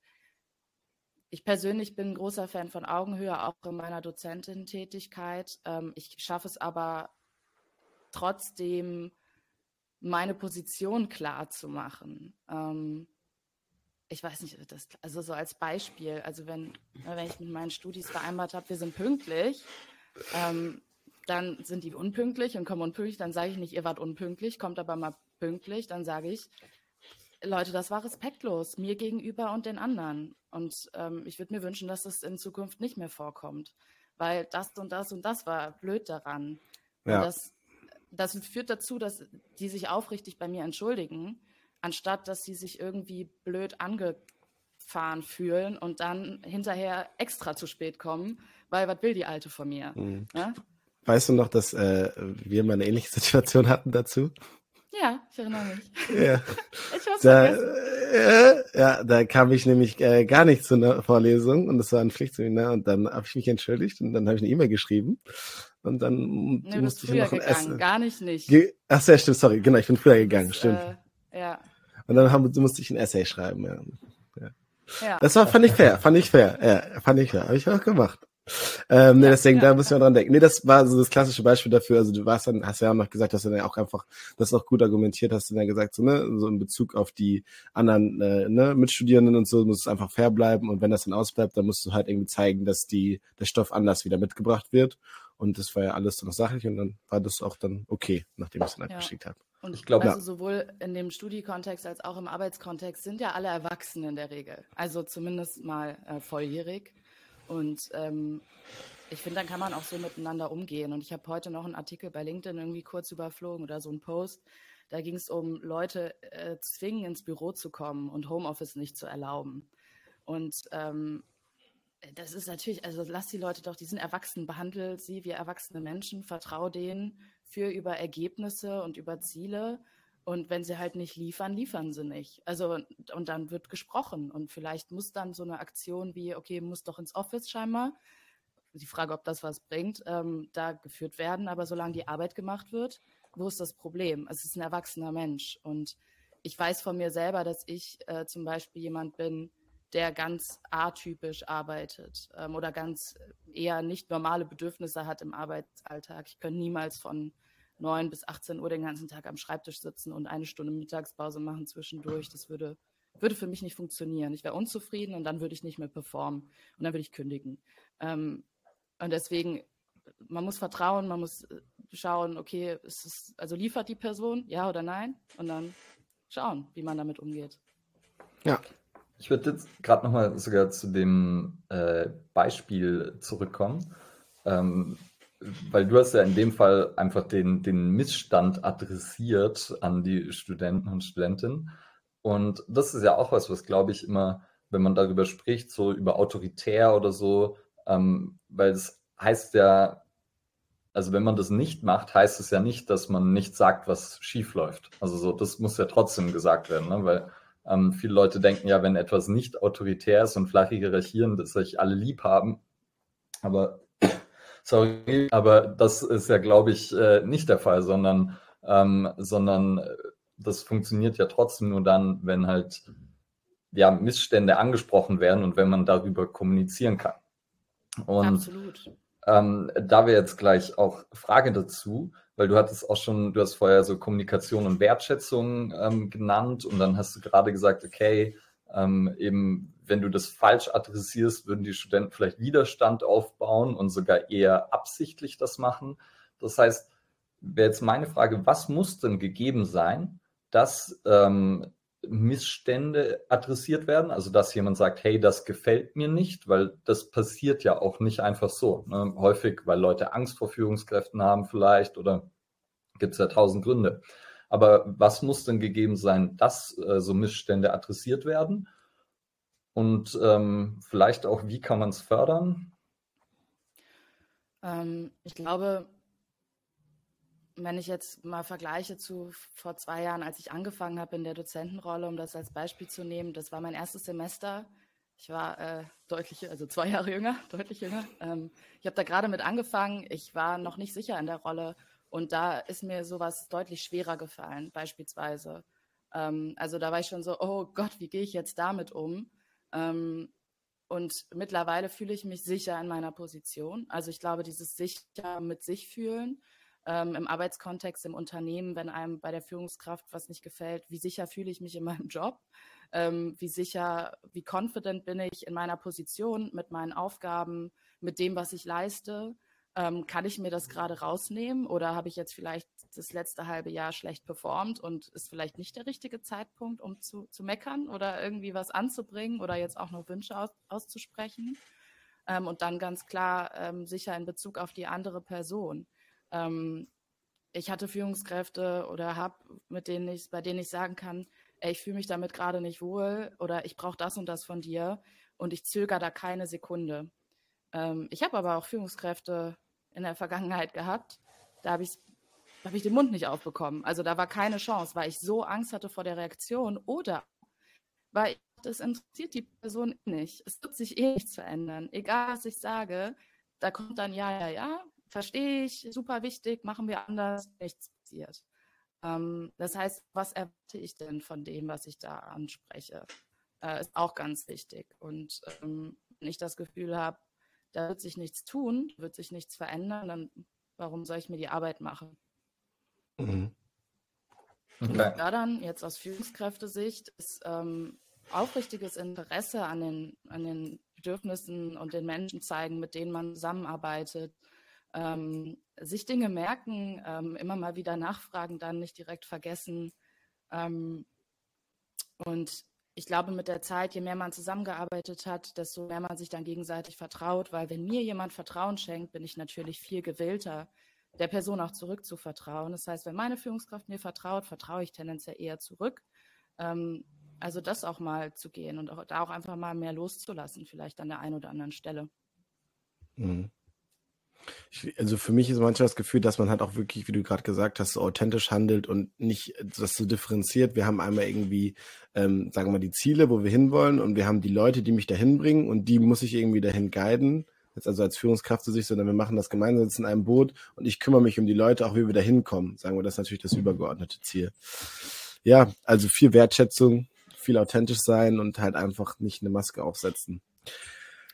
ich persönlich bin ein großer Fan von Augenhöhe, auch in meiner Dozentin-Tätigkeit. Ähm, ich schaffe es aber trotzdem, meine Position klar zu machen. Ähm, ich weiß nicht, das, also so als Beispiel, also wenn, wenn ich mit meinen Studis vereinbart habe, wir sind pünktlich, ähm, dann sind die unpünktlich und kommen unpünktlich, dann sage ich nicht, ihr wart unpünktlich, kommt aber mal pünktlich, dann sage ich, Leute, das war respektlos mir gegenüber und den anderen. Und ähm, ich würde mir wünschen, dass das in Zukunft nicht mehr vorkommt, weil das und das und das war blöd daran. Ja. das, das führt dazu, dass die sich aufrichtig bei mir entschuldigen, anstatt dass sie sich irgendwie blöd angefahren fühlen und dann hinterher extra zu spät kommen, weil was will die Alte von mir? Mhm. Ja? Weißt du noch, dass äh, wir mal eine ähnliche Situation hatten dazu? Ja, ich erinnere mich. Ja. ich hab's da, äh, ja, da kam ich nämlich äh, gar nicht zu einer Vorlesung und das war ein Pflichtseminar und dann habe ich mich entschuldigt und dann habe ich eine E-Mail geschrieben und dann nee, musste ich noch ein gegangen, Essen. Gar nicht nicht. Ge Ach sehr stimmt, sorry, genau, ich bin früher gegangen, das, stimmt. Äh, ja. Und dann haben, musste ich ein Essay schreiben, ja. ja. Ja. Das war, fand ich fair, fand ich fair, ja, fand ich fair, habe ich auch gemacht. Ähm, nee, deswegen, ja. da müssen wir dran denken. Nee, das war so das klassische Beispiel dafür. Also du warst dann, hast ja auch noch gesagt, dass du dann auch einfach, das auch gut argumentiert hast, du dann gesagt, so, ne, so in Bezug auf die anderen äh, ne, Mitstudierenden und so, muss es einfach fair bleiben. Und wenn das dann ausbleibt, dann musst du halt irgendwie zeigen, dass die, der Stoff anders wieder mitgebracht wird. Und das war ja alles noch sachlich und dann war das auch dann okay, nachdem ich es dann halt ja. geschickt habe. Und ich glaube, also sowohl in dem Studiekontext als auch im Arbeitskontext sind ja alle erwachsen in der Regel. Also zumindest mal äh, volljährig. Und ähm, ich finde, dann kann man auch so miteinander umgehen. Und ich habe heute noch einen Artikel bei LinkedIn irgendwie kurz überflogen oder so einen Post. Da ging es um Leute äh, zwingen, ins Büro zu kommen und Homeoffice nicht zu erlauben. Und ähm, das ist natürlich, also lass die Leute doch, die sind erwachsen, behandelt sie wie erwachsene Menschen, vertrau denen für über Ergebnisse und über Ziele und wenn sie halt nicht liefern, liefern sie nicht. Also, und dann wird gesprochen. Und vielleicht muss dann so eine Aktion wie, okay, muss doch ins Office scheinbar, die Frage, ob das was bringt, ähm, da geführt werden. Aber solange die Arbeit gemacht wird, wo ist das Problem? Also, es ist ein erwachsener Mensch. Und ich weiß von mir selber, dass ich äh, zum Beispiel jemand bin, der ganz atypisch arbeitet ähm, oder ganz eher nicht normale Bedürfnisse hat im Arbeitsalltag. Ich könnte niemals von 9 bis 18 Uhr den ganzen Tag am Schreibtisch sitzen und eine Stunde Mittagspause machen zwischendurch. Das würde, würde für mich nicht funktionieren. Ich wäre unzufrieden und dann würde ich nicht mehr performen und dann würde ich kündigen. Ähm, und deswegen, man muss vertrauen, man muss äh, schauen, okay, ist es, also liefert die Person, ja oder nein? Und dann schauen, wie man damit umgeht. Ja. Ich würde jetzt gerade nochmal sogar zu dem äh, Beispiel zurückkommen. Ähm, weil du hast ja in dem Fall einfach den, den Missstand adressiert an die Studenten und Studentinnen. Und das ist ja auch was, was glaube ich immer, wenn man darüber spricht, so über autoritär oder so, ähm, weil es heißt ja, also wenn man das nicht macht, heißt es ja nicht, dass man nicht sagt, was schief läuft. Also so, das muss ja trotzdem gesagt werden, ne? weil ähm, viele Leute denken ja, wenn etwas nicht autoritär ist und flache Hierarchien, dass sich alle lieb haben. Aber Sorry, aber das ist ja, glaube ich, äh, nicht der Fall, sondern, ähm, sondern äh, das funktioniert ja trotzdem nur dann, wenn halt ja, Missstände angesprochen werden und wenn man darüber kommunizieren kann. Und Absolut. Ähm, da wäre jetzt gleich auch Frage dazu, weil du hattest auch schon, du hast vorher so Kommunikation und Wertschätzung ähm, genannt und dann hast du gerade gesagt, okay, ähm, eben wenn du das falsch adressierst, würden die Studenten vielleicht Widerstand aufbauen und sogar eher absichtlich das machen. Das heißt, wäre jetzt meine Frage, was muss denn gegeben sein, dass ähm, Missstände adressiert werden? Also, dass jemand sagt, hey, das gefällt mir nicht, weil das passiert ja auch nicht einfach so. Ne? Häufig, weil Leute Angst vor Führungskräften haben vielleicht oder gibt es ja tausend Gründe. Aber was muss denn gegeben sein, dass äh, so Missstände adressiert werden? Und ähm, vielleicht auch, wie kann man es fördern? Ähm, ich glaube, wenn ich jetzt mal vergleiche zu vor zwei Jahren, als ich angefangen habe in der Dozentenrolle, um das als Beispiel zu nehmen, das war mein erstes Semester. Ich war äh, deutlich, also zwei Jahre jünger, deutlich jünger. Ähm, ich habe da gerade mit angefangen. Ich war noch nicht sicher in der Rolle und da ist mir sowas deutlich schwerer gefallen, beispielsweise. Ähm, also da war ich schon so, oh Gott, wie gehe ich jetzt damit um? Ähm, und mittlerweile fühle ich mich sicher in meiner Position. Also ich glaube, dieses sicher mit sich fühlen ähm, im Arbeitskontext, im Unternehmen, wenn einem bei der Führungskraft was nicht gefällt, wie sicher fühle ich mich in meinem Job? Ähm, wie sicher, wie confident bin ich in meiner Position, mit meinen Aufgaben, mit dem, was ich leiste? Ähm, kann ich mir das gerade rausnehmen oder habe ich jetzt vielleicht das letzte halbe Jahr schlecht performt und ist vielleicht nicht der richtige Zeitpunkt, um zu, zu meckern oder irgendwie was anzubringen oder jetzt auch noch Wünsche aus, auszusprechen? Ähm, und dann ganz klar ähm, sicher in Bezug auf die andere Person. Ähm, ich hatte Führungskräfte oder habe, mit denen ich, bei denen ich sagen kann, ey, ich fühle mich damit gerade nicht wohl oder ich brauche das und das von dir und ich zögere da keine Sekunde. Ähm, ich habe aber auch Führungskräfte in der Vergangenheit gehabt, da habe ich habe ich den Mund nicht aufbekommen. Also da war keine Chance, weil ich so Angst hatte vor der Reaktion oder weil das interessiert die Person nicht. Es wird sich eh nichts verändern. Egal, was ich sage, da kommt dann ja, ja, ja, verstehe ich, super wichtig, machen wir anders, nichts passiert. Ähm, das heißt, was erwarte ich denn von dem, was ich da anspreche? äh, ist auch ganz wichtig. Und ähm, wenn ich das Gefühl habe, da wird sich nichts tun, wird sich nichts verändern, dann warum soll ich mir die Arbeit machen? Mhm. Okay. Und fördern, jetzt aus Führungskräftesicht, ist ähm, aufrichtiges Interesse an den, an den Bedürfnissen und den Menschen zeigen, mit denen man zusammenarbeitet, ähm, sich Dinge merken, ähm, immer mal wieder nachfragen, dann nicht direkt vergessen. Ähm, und ich glaube, mit der Zeit, je mehr man zusammengearbeitet hat, desto mehr man sich dann gegenseitig vertraut, weil wenn mir jemand Vertrauen schenkt, bin ich natürlich viel gewillter, der Person auch zurückzuvertrauen. Das heißt, wenn meine Führungskraft mir vertraut, vertraue ich tendenziell eher zurück. Ähm, also das auch mal zu gehen und auch, da auch einfach mal mehr loszulassen, vielleicht an der einen oder anderen Stelle. Mhm. Ich, also für mich ist manchmal das Gefühl, dass man halt auch wirklich, wie du gerade gesagt hast, so authentisch handelt und nicht das so differenziert. Wir haben einmal irgendwie, ähm, sagen wir mal, die Ziele, wo wir hinwollen und wir haben die Leute, die mich dahin bringen und die muss ich irgendwie dahin guiden. Jetzt also als Führungskraft zu sich, sondern wir machen das gemeinsam, sitzen in einem Boot und ich kümmere mich um die Leute, auch wie wir da hinkommen. Sagen wir, das ist natürlich das übergeordnete Ziel. Ja, also viel Wertschätzung, viel authentisch sein und halt einfach nicht eine Maske aufsetzen.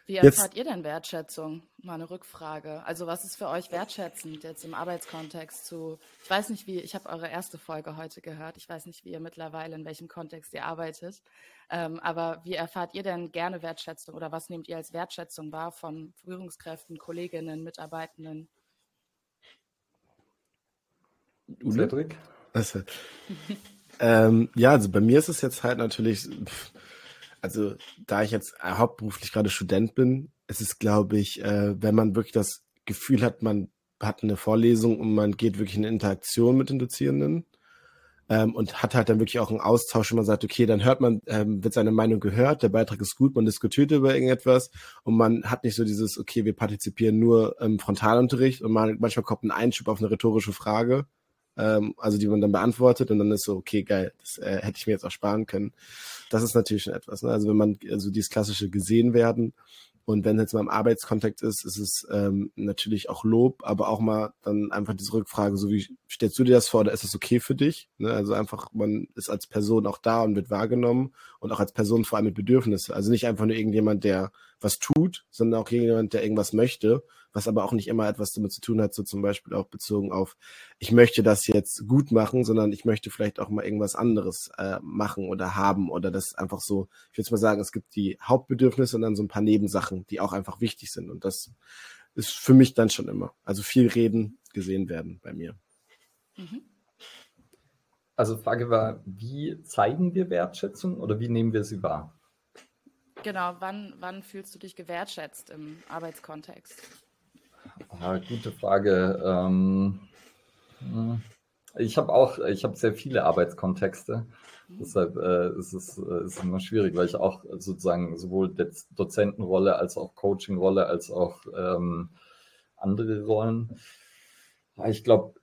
Wie erfahrt jetzt, ihr denn Wertschätzung? Mal eine Rückfrage. Also was ist für euch wertschätzend jetzt im Arbeitskontext zu, ich weiß nicht wie, ich habe eure erste Folge heute gehört, ich weiß nicht, wie ihr mittlerweile, in welchem Kontext ihr arbeitet, ähm, aber wie erfahrt ihr denn gerne Wertschätzung oder was nehmt ihr als Wertschätzung wahr von Führungskräften, Kolleginnen, Mitarbeitenden? Cedric? Also, ähm, ja, also bei mir ist es jetzt halt natürlich, also da ich jetzt hauptberuflich gerade Student bin, ist es, glaube ich, äh, wenn man wirklich das Gefühl hat, man hat eine Vorlesung und man geht wirklich in Interaktion mit den Dozierenden ähm, und hat halt dann wirklich auch einen Austausch, wenn man sagt, okay, dann hört man, ähm, wird seine Meinung gehört, der Beitrag ist gut, man diskutiert über irgendetwas und man hat nicht so dieses, okay, wir partizipieren nur im Frontalunterricht und man, manchmal kommt ein Einschub auf eine rhetorische Frage ähm, also die man dann beantwortet und dann ist so, okay, geil, das äh, hätte ich mir jetzt auch sparen können. Das ist natürlich schon etwas. Ne? Also wenn man also dieses klassische gesehen werden und wenn es jetzt mal im Arbeitskontext ist, ist es ähm, natürlich auch Lob, aber auch mal dann einfach diese Rückfrage, so wie stellst du dir das vor oder ist das okay für dich? Ne? Also einfach, man ist als Person auch da und wird wahrgenommen und auch als Person vor allem mit Bedürfnissen. Also nicht einfach nur irgendjemand, der was tut, sondern auch irgendjemand, der irgendwas möchte was aber auch nicht immer etwas damit zu tun hat, so zum Beispiel auch bezogen auf, ich möchte das jetzt gut machen, sondern ich möchte vielleicht auch mal irgendwas anderes äh, machen oder haben oder das einfach so, ich würde mal sagen, es gibt die Hauptbedürfnisse und dann so ein paar Nebensachen, die auch einfach wichtig sind und das ist für mich dann schon immer. Also viel reden, gesehen werden bei mir. Mhm. Also Frage war, wie zeigen wir Wertschätzung oder wie nehmen wir sie wahr? Genau, wann, wann fühlst du dich gewertschätzt im Arbeitskontext? Ah, gute Frage. Ähm, hm, ich habe auch, ich habe sehr viele Arbeitskontexte. Mhm. Deshalb äh, ist es äh, ist immer schwierig, weil ich auch sozusagen sowohl Dozentenrolle als auch Coachingrolle als auch ähm, andere Rollen. Ich glaube,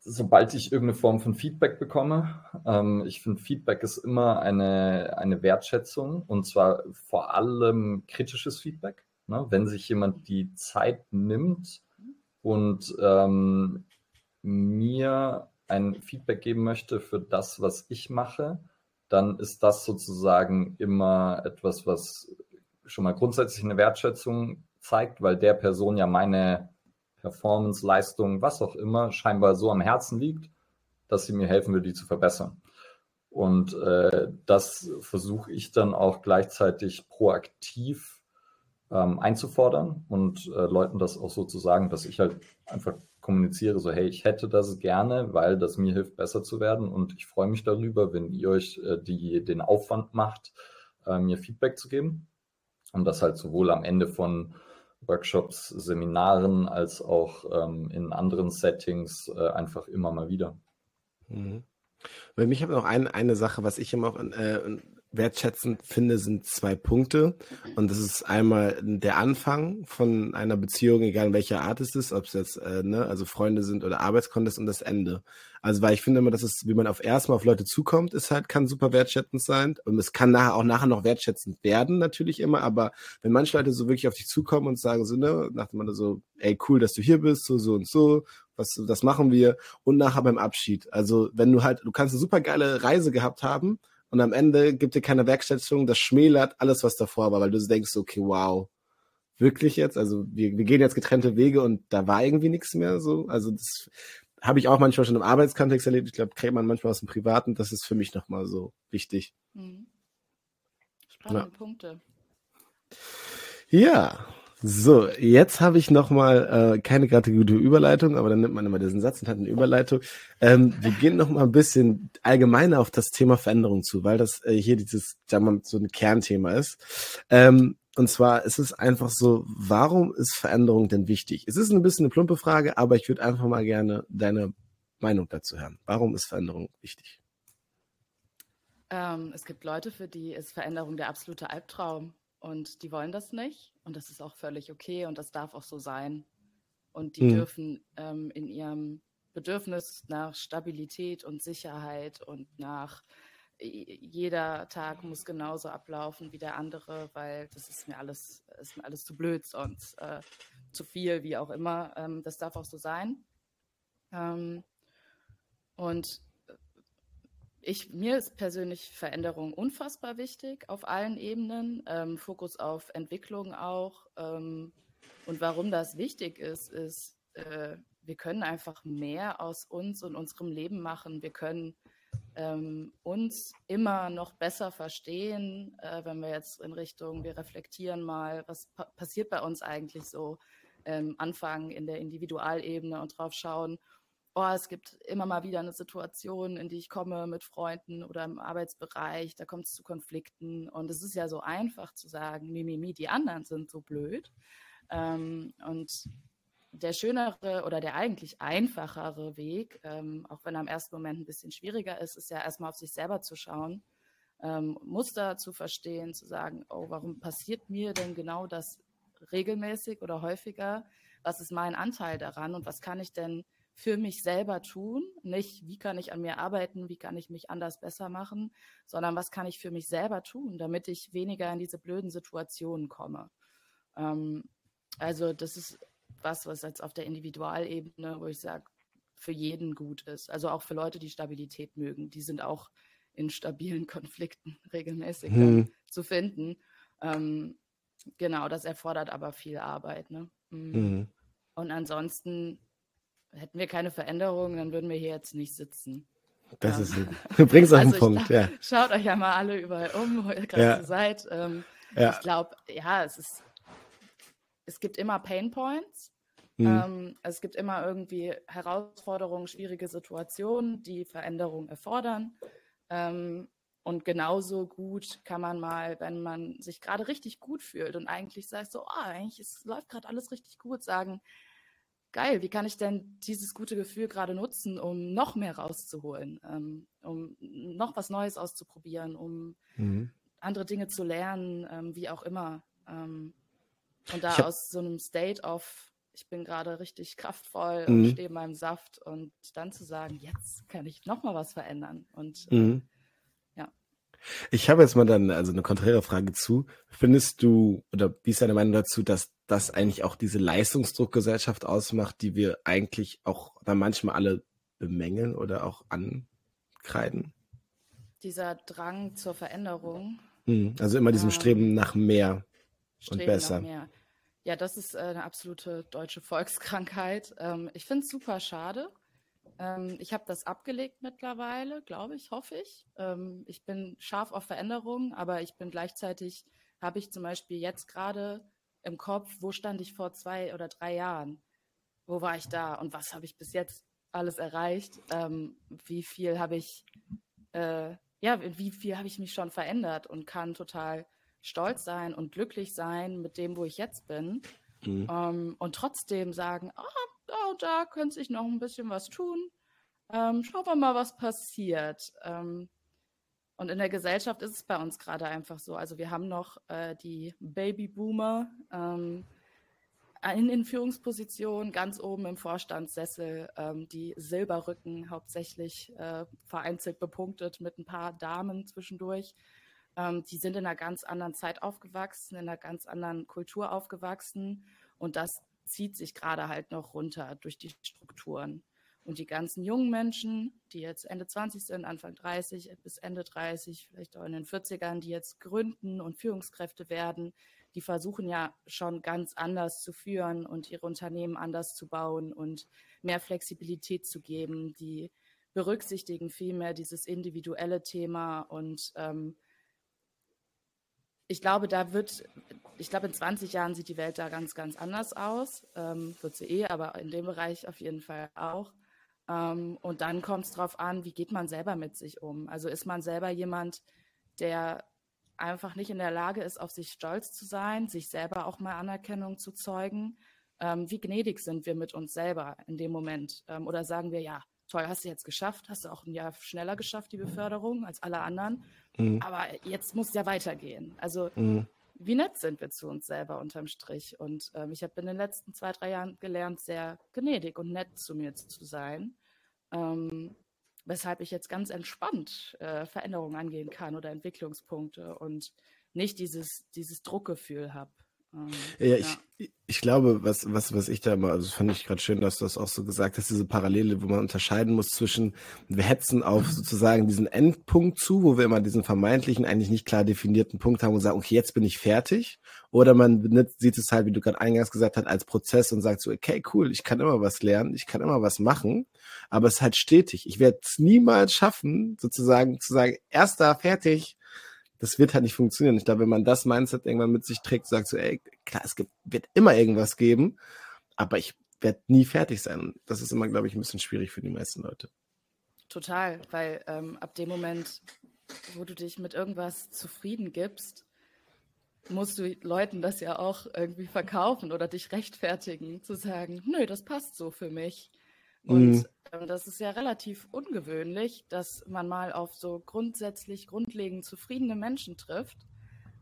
sobald ich irgendeine Form von Feedback bekomme, ähm, ich finde, Feedback ist immer eine, eine Wertschätzung und zwar vor allem kritisches Feedback. Ne? Wenn sich jemand die Zeit nimmt und ähm, mir ein Feedback geben möchte für das, was ich mache, dann ist das sozusagen immer etwas, was schon mal grundsätzlich eine Wertschätzung zeigt, weil der Person ja meine Performance, Leistung, was auch immer, scheinbar so am Herzen liegt, dass sie mir helfen will, die zu verbessern. Und äh, das versuche ich dann auch gleichzeitig proaktiv ähm, einzufordern und äh, Leuten das auch so zu sagen, dass ich halt einfach kommuniziere, so hey, ich hätte das gerne, weil das mir hilft, besser zu werden und ich freue mich darüber, wenn ihr euch äh, die, den Aufwand macht, äh, mir Feedback zu geben und das halt sowohl am Ende von Workshops, Seminaren als auch ähm, in anderen Settings äh, einfach immer mal wieder. Mhm. Bei mich habe noch ein, eine Sache, was ich immer auch äh, wertschätzend finde, sind zwei Punkte. Und das ist einmal der Anfang von einer Beziehung, egal welcher Art es ist, ob es jetzt, äh, ne, also Freunde sind oder Arbeitskontest und das Ende. Also, weil ich finde immer, dass es, wie man auf erstmal auf Leute zukommt, ist halt, kann super wertschätzend sein. Und es kann nachher auch nachher noch wertschätzend werden, natürlich immer. Aber wenn manche Leute so wirklich auf dich zukommen und sagen so, ne, nach dem so, ey, cool, dass du hier bist, so, so und so, was, das machen wir. Und nachher beim Abschied. Also, wenn du halt, du kannst eine super geile Reise gehabt haben, und am Ende gibt dir keine Werkstattung, das schmälert alles, was davor war, weil du denkst, okay, wow, wirklich jetzt? Also wir, wir gehen jetzt getrennte Wege und da war irgendwie nichts mehr so. Also das habe ich auch manchmal schon im Arbeitskontext erlebt. Ich glaube, kriegt man manchmal aus dem Privaten. Das ist für mich nochmal so wichtig. Mhm. Spannende ja. Punkte. Ja, so, jetzt habe ich nochmal äh, keine gerade gute Überleitung, aber dann nimmt man immer diesen Satz und hat eine Überleitung. Ähm, wir gehen nochmal ein bisschen allgemeiner auf das Thema Veränderung zu, weil das äh, hier dieses, sagen wir mal, so ein Kernthema ist. Ähm, und zwar ist es einfach so, warum ist Veränderung denn wichtig? Es ist ein bisschen eine plumpe Frage, aber ich würde einfach mal gerne deine Meinung dazu hören. Warum ist Veränderung wichtig? Ähm, es gibt Leute, für die ist Veränderung der absolute Albtraum und die wollen das nicht und das ist auch völlig okay und das darf auch so sein. Und die hm. dürfen ähm, in ihrem Bedürfnis nach Stabilität und Sicherheit und nach jeder Tag muss genauso ablaufen wie der andere, weil das ist mir alles, ist mir alles zu blöd und äh, zu viel, wie auch immer. Ähm, das darf auch so sein. Ähm, und ich, mir ist persönlich Veränderung unfassbar wichtig auf allen Ebenen, ähm, Fokus auf Entwicklung auch. Ähm, und warum das wichtig ist, ist, äh, wir können einfach mehr aus uns und unserem Leben machen. Wir können ähm, uns immer noch besser verstehen, äh, wenn wir jetzt in Richtung, wir reflektieren mal, was pa passiert bei uns eigentlich so, ähm, anfangen in der Individualebene und drauf schauen, oh, es gibt immer mal wieder eine Situation, in die ich komme mit Freunden oder im Arbeitsbereich, da kommt es zu Konflikten und es ist ja so einfach zu sagen, Mimimi, die anderen sind so blöd. Ähm, und der schönere oder der eigentlich einfachere Weg, ähm, auch wenn er im ersten Moment ein bisschen schwieriger ist, ist ja erstmal auf sich selber zu schauen, ähm, Muster zu verstehen, zu sagen, oh, warum passiert mir denn genau das regelmäßig oder häufiger? Was ist mein Anteil daran und was kann ich denn für mich selber tun? Nicht, wie kann ich an mir arbeiten, wie kann ich mich anders besser machen, sondern was kann ich für mich selber tun, damit ich weniger in diese blöden Situationen komme. Ähm, also das ist was, was jetzt auf der Individualebene, wo ich sage, für jeden gut ist. Also auch für Leute, die Stabilität mögen. Die sind auch in stabilen Konflikten regelmäßig hm. zu finden. Ähm, genau, das erfordert aber viel Arbeit. Ne? Mhm. Hm. Und ansonsten hätten wir keine Veränderungen, dann würden wir hier jetzt nicht sitzen. Das ähm, ist ein, du bringst auf den also Punkt, ja. Schaut euch ja mal alle überall um, wo ihr gerade ja. seid. Ähm, ja. Ich glaube, ja, es ist, es gibt immer Pain Points Mhm. Ähm, es gibt immer irgendwie Herausforderungen, schwierige Situationen, die Veränderungen erfordern. Ähm, und genauso gut kann man mal, wenn man sich gerade richtig gut fühlt und eigentlich sagt so, oh, eigentlich es läuft gerade alles richtig gut, sagen, geil, wie kann ich denn dieses gute Gefühl gerade nutzen, um noch mehr rauszuholen, ähm, um noch was Neues auszuprobieren, um mhm. andere Dinge zu lernen, ähm, wie auch immer. Ähm, und da aus so einem State of ich bin gerade richtig kraftvoll mhm. und stehe in meinem Saft und dann zu sagen, jetzt kann ich noch mal was verändern und äh, mhm. Ja. Ich habe jetzt mal dann also eine konträre Frage zu. Findest du oder wie ist deine Meinung dazu, dass das eigentlich auch diese Leistungsdruckgesellschaft ausmacht, die wir eigentlich auch dann manchmal alle bemängeln oder auch ankreiden? Dieser Drang zur Veränderung. Mhm. Also immer diesem ähm, Streben nach mehr Streben und besser. Mehr. Ja, das ist äh, eine absolute deutsche Volkskrankheit. Ähm, ich finde es super schade. Ähm, ich habe das abgelegt mittlerweile, glaube ich, hoffe ich. Ähm, ich bin scharf auf Veränderungen, aber ich bin gleichzeitig, habe ich zum Beispiel jetzt gerade im Kopf, wo stand ich vor zwei oder drei Jahren? Wo war ich da und was habe ich bis jetzt alles erreicht? Ähm, wie viel habe ich, äh, ja, wie viel habe ich mich schon verändert und kann total stolz sein und glücklich sein mit dem, wo ich jetzt bin. Mhm. Ähm, und trotzdem sagen, ah, da und da könnte sich noch ein bisschen was tun. Ähm, schauen wir mal, was passiert. Ähm, und in der Gesellschaft ist es bei uns gerade einfach so. Also wir haben noch äh, die Babyboomer ähm, in, in Führungspositionen, ganz oben im Vorstandssessel, ähm, die Silberrücken hauptsächlich äh, vereinzelt bepunktet mit ein paar Damen zwischendurch. Ähm, die sind in einer ganz anderen Zeit aufgewachsen, in einer ganz anderen Kultur aufgewachsen und das zieht sich gerade halt noch runter durch die Strukturen. Und die ganzen jungen Menschen, die jetzt Ende 20 sind, Anfang 30 bis Ende 30, vielleicht auch in den 40ern, die jetzt gründen und Führungskräfte werden, die versuchen ja schon ganz anders zu führen und ihre Unternehmen anders zu bauen und mehr Flexibilität zu geben. Die berücksichtigen vielmehr dieses individuelle Thema und ähm, ich glaube, da wird, ich glaube, in 20 Jahren sieht die Welt da ganz, ganz anders aus. Ähm, wird sie eh, aber in dem Bereich auf jeden Fall auch. Ähm, und dann kommt es darauf an, wie geht man selber mit sich um? Also ist man selber jemand, der einfach nicht in der Lage ist, auf sich stolz zu sein, sich selber auch mal Anerkennung zu zeugen? Ähm, wie gnädig sind wir mit uns selber in dem Moment? Ähm, oder sagen wir, ja, toll, hast du jetzt geschafft, hast du auch ein Jahr schneller geschafft, die Beförderung als alle anderen. Mhm. Aber jetzt muss es ja weitergehen. Also mhm. wie nett sind wir zu uns selber unterm Strich? Und ähm, ich habe in den letzten zwei, drei Jahren gelernt, sehr gnädig und nett zu mir zu sein. Ähm, weshalb ich jetzt ganz entspannt äh, Veränderungen angehen kann oder Entwicklungspunkte und nicht dieses, dieses Druckgefühl habe. Ähm, ja, ja, ich, ich glaube, was, was, was ich da immer, also fand ich gerade schön, dass du das auch so gesagt hast, diese Parallele, wo man unterscheiden muss zwischen, wir hetzen auf sozusagen diesen Endpunkt zu, wo wir immer diesen vermeintlichen, eigentlich nicht klar definierten Punkt haben und sagen, okay, jetzt bin ich fertig. Oder man sieht es halt, wie du gerade eingangs gesagt hast, als Prozess und sagt so, okay, cool, ich kann immer was lernen, ich kann immer was machen, aber es ist halt stetig. Ich werde es niemals schaffen, sozusagen zu sagen, erster, fertig, das wird halt nicht funktionieren. Ich glaube, wenn man das Mindset irgendwann mit sich trägt, sagt so, ey, klar, es gibt, wird immer irgendwas geben, aber ich werde nie fertig sein. Das ist immer, glaube ich, ein bisschen schwierig für die meisten Leute. Total, weil ähm, ab dem Moment, wo du dich mit irgendwas zufrieden gibst, musst du Leuten das ja auch irgendwie verkaufen oder dich rechtfertigen, zu sagen, nö, das passt so für mich. Und mhm. ähm, das ist ja relativ ungewöhnlich, dass man mal auf so grundsätzlich grundlegend zufriedene Menschen trifft,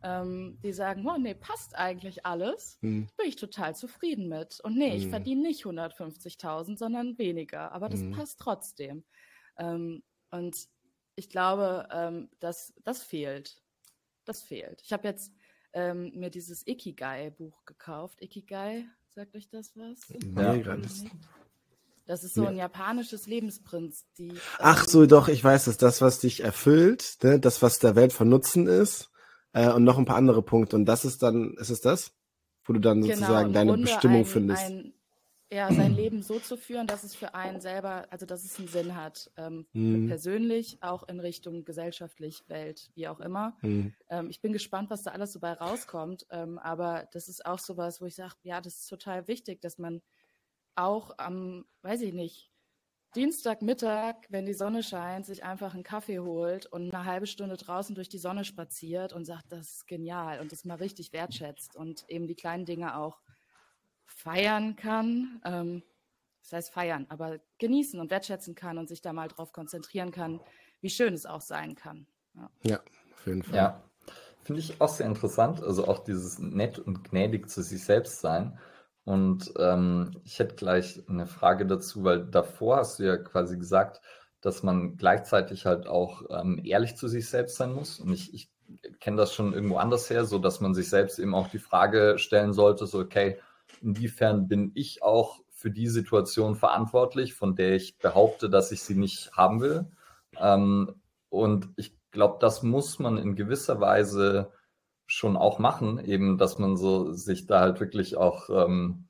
ähm, die sagen, oh nee, passt eigentlich alles, mhm. bin ich total zufrieden mit. Und nee, ich mhm. verdiene nicht 150.000, sondern weniger, aber das mhm. passt trotzdem. Ähm, und ich glaube, ähm, dass das fehlt. Das fehlt. Ich habe jetzt ähm, mir dieses Ikigai-Buch gekauft. Ikigai, sagt euch das was? Ja, ja. Das ist so ja. ein japanisches Lebensprinzip. Ach so, doch, ich weiß es. Das, was dich erfüllt, ne? das, was der Welt von Nutzen ist äh, und noch ein paar andere Punkte. Und das ist dann, ist es das? Wo du dann genau, sozusagen deine Grunde Bestimmung ein, findest. Ein, ja, sein Leben so zu führen, dass es für einen selber, also dass es einen Sinn hat. Ähm, mhm. Persönlich, auch in Richtung gesellschaftlich, Welt, wie auch immer. Mhm. Ähm, ich bin gespannt, was da alles so bei rauskommt. Ähm, aber das ist auch sowas, wo ich sage, ja, das ist total wichtig, dass man auch am, weiß ich nicht, Dienstagmittag, wenn die Sonne scheint, sich einfach einen Kaffee holt und eine halbe Stunde draußen durch die Sonne spaziert und sagt, das ist genial und das mal richtig wertschätzt und eben die kleinen Dinge auch feiern kann. Ähm, das heißt feiern, aber genießen und wertschätzen kann und sich da mal drauf konzentrieren kann, wie schön es auch sein kann. Ja, ja auf jeden Fall. Ja, finde ich auch sehr interessant. Also auch dieses nett und gnädig zu sich selbst sein. Und ähm, ich hätte gleich eine Frage dazu, weil davor hast du ja quasi gesagt, dass man gleichzeitig halt auch ähm, ehrlich zu sich selbst sein muss. Und ich, ich kenne das schon irgendwo anders her, so dass man sich selbst eben auch die Frage stellen sollte, so okay, inwiefern bin ich auch für die Situation verantwortlich, von der ich behaupte, dass ich sie nicht haben will. Ähm, und ich glaube, das muss man in gewisser Weise schon auch machen, eben, dass man so sich da halt wirklich auch, ähm,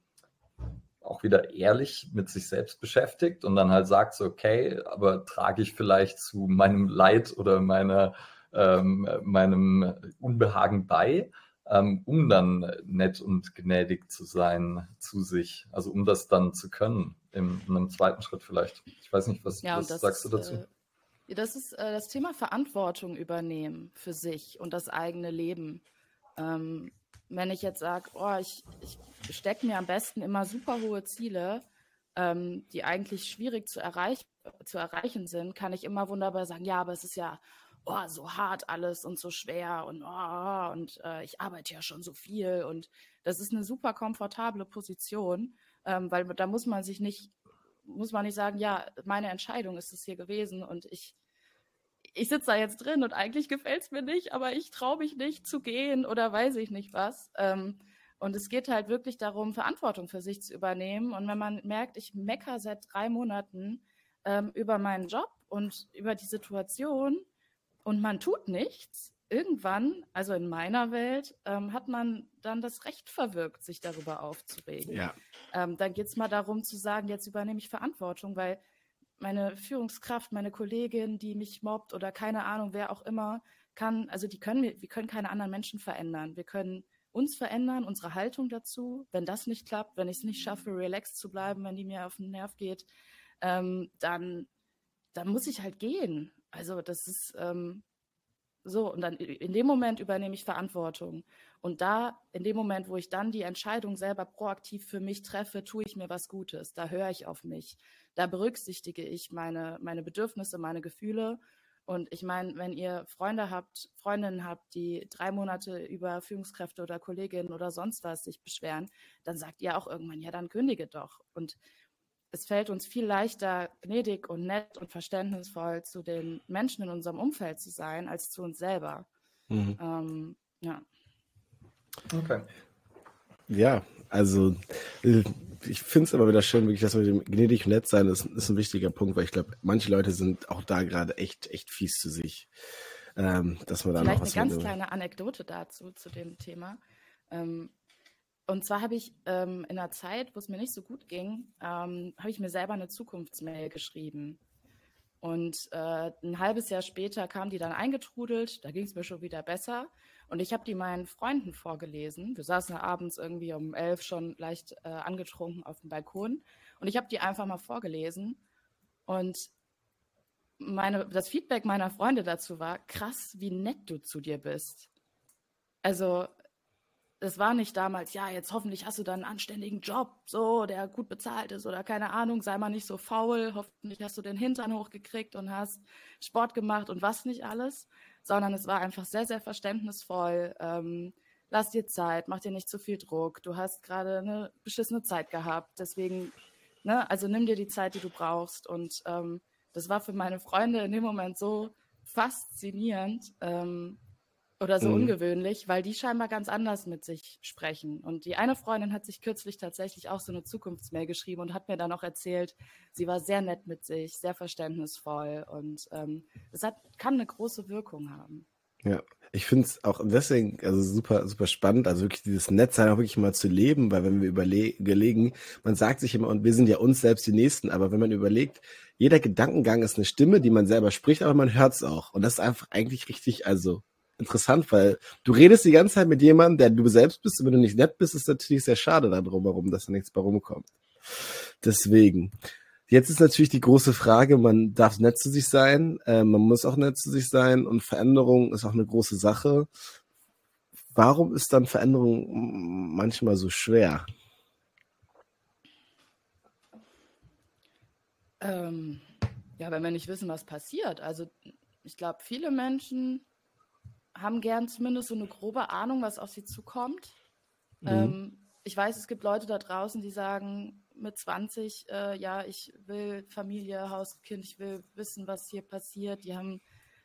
auch wieder ehrlich mit sich selbst beschäftigt und dann halt sagt so, okay, aber trage ich vielleicht zu meinem Leid oder meiner, ähm, meinem Unbehagen bei, ähm, um dann nett und gnädig zu sein zu sich, also um das dann zu können, in, in einem zweiten Schritt vielleicht. Ich weiß nicht, was, ja, was sagst du dazu? Äh das ist äh, das Thema Verantwortung übernehmen für sich und das eigene Leben. Ähm, wenn ich jetzt sage, oh, ich, ich stecke mir am besten immer super hohe Ziele, ähm, die eigentlich schwierig zu, erreich zu erreichen sind, kann ich immer wunderbar sagen, ja, aber es ist ja oh, so hart alles und so schwer und, oh, und äh, ich arbeite ja schon so viel und das ist eine super komfortable Position, ähm, weil da muss man sich nicht muss man nicht sagen, ja, meine Entscheidung ist es hier gewesen und ich, ich sitze da jetzt drin und eigentlich gefällt es mir nicht, aber ich traue mich nicht zu gehen oder weiß ich nicht was. Ähm, Und es geht halt wirklich darum, Verantwortung für sich zu übernehmen. Und wenn man merkt, ich mecker seit drei Monaten ähm, über meinen Job und über die Situation und man tut nichts, irgendwann, also in meiner Welt, ähm, hat man dann das Recht verwirkt, sich darüber aufzuregen. Ja. Ähm, dann geht es mal darum zu sagen, jetzt übernehme ich Verantwortung, weil meine Führungskraft, meine Kollegin, die mich mobbt oder keine Ahnung, wer auch immer, kann, also die können wir, wir können keine anderen Menschen verändern. Wir können uns verändern, unsere Haltung dazu. Wenn das nicht klappt, wenn ich es nicht schaffe, relaxed zu bleiben, wenn die mir auf den Nerv geht, ähm, dann, dann muss ich halt gehen. Also das ist, ähm, so, und dann in dem Moment übernehme ich Verantwortung. Und da, in dem Moment, wo ich dann die Entscheidung selber proaktiv für mich treffe, tue ich mir was Gutes. Da höre ich auf mich. Da berücksichtige ich meine, meine Bedürfnisse, meine Gefühle. Und ich meine, wenn ihr Freunde habt, Freundinnen habt, die drei Monate über Führungskräfte oder Kolleginnen oder sonst was sich beschweren, dann sagt ihr auch irgendwann, ja, dann kündige doch. Und es fällt uns viel leichter, gnädig und nett und verständnisvoll zu den Menschen in unserem Umfeld zu sein, als zu uns selber. Mhm. Ähm, ja. Okay. Ja, also äh, ich finde es aber wieder schön, wirklich, dass wir dem gnädig und nett sein ist, ist ein wichtiger Punkt, weil ich glaube, manche Leute sind auch da gerade echt, echt fies zu sich. Ähm, dass man da Vielleicht noch eine ganz kleine Anekdote dazu, zu dem Thema. Ähm, und zwar habe ich ähm, in einer Zeit, wo es mir nicht so gut ging, ähm, habe ich mir selber eine Zukunftsmail geschrieben. Und äh, ein halbes Jahr später kam die dann eingetrudelt, da ging es mir schon wieder besser. Und ich habe die meinen Freunden vorgelesen. Wir saßen abends irgendwie um elf schon leicht äh, angetrunken auf dem Balkon. Und ich habe die einfach mal vorgelesen. Und meine, das Feedback meiner Freunde dazu war, krass, wie nett du zu dir bist. Also es war nicht damals, ja, jetzt hoffentlich hast du dann einen anständigen Job, so, der gut bezahlt ist oder keine Ahnung, sei mal nicht so faul, hoffentlich hast du den Hintern hochgekriegt und hast Sport gemacht und was nicht alles, sondern es war einfach sehr, sehr verständnisvoll. Ähm, lass dir Zeit, mach dir nicht zu viel Druck, du hast gerade eine beschissene Zeit gehabt, deswegen, ne, also nimm dir die Zeit, die du brauchst und ähm, das war für meine Freunde in dem Moment so faszinierend, ähm, oder so mhm. ungewöhnlich, weil die scheinbar ganz anders mit sich sprechen. Und die eine Freundin hat sich kürzlich tatsächlich auch so eine Zukunftsmail geschrieben und hat mir dann auch erzählt, sie war sehr nett mit sich, sehr verständnisvoll und ähm, das hat, kann eine große Wirkung haben. Ja, ich finde es auch deswegen also super, super spannend, also wirklich dieses Netzsein auch wirklich mal zu leben, weil wenn wir überlegen, man sagt sich immer, und wir sind ja uns selbst die Nächsten, aber wenn man überlegt, jeder Gedankengang ist eine Stimme, die man selber spricht, aber man hört es auch. Und das ist einfach eigentlich richtig, also interessant, weil du redest die ganze Zeit mit jemandem, der du selbst bist, und wenn du nicht nett bist, ist natürlich sehr schade darum, warum, dass da nichts bei rumkommt. Deswegen. Jetzt ist natürlich die große Frage, man darf nett zu sich sein, äh, man muss auch nett zu sich sein und Veränderung ist auch eine große Sache. Warum ist dann Veränderung manchmal so schwer? Ähm, ja, wenn wir nicht wissen, was passiert. Also ich glaube, viele Menschen haben gern zumindest so eine grobe Ahnung, was auf sie zukommt. Mhm. Ähm, ich weiß, es gibt Leute da draußen, die sagen mit 20, äh, ja, ich will Familie, Haus, Kind, ich will wissen, was hier passiert. Die haben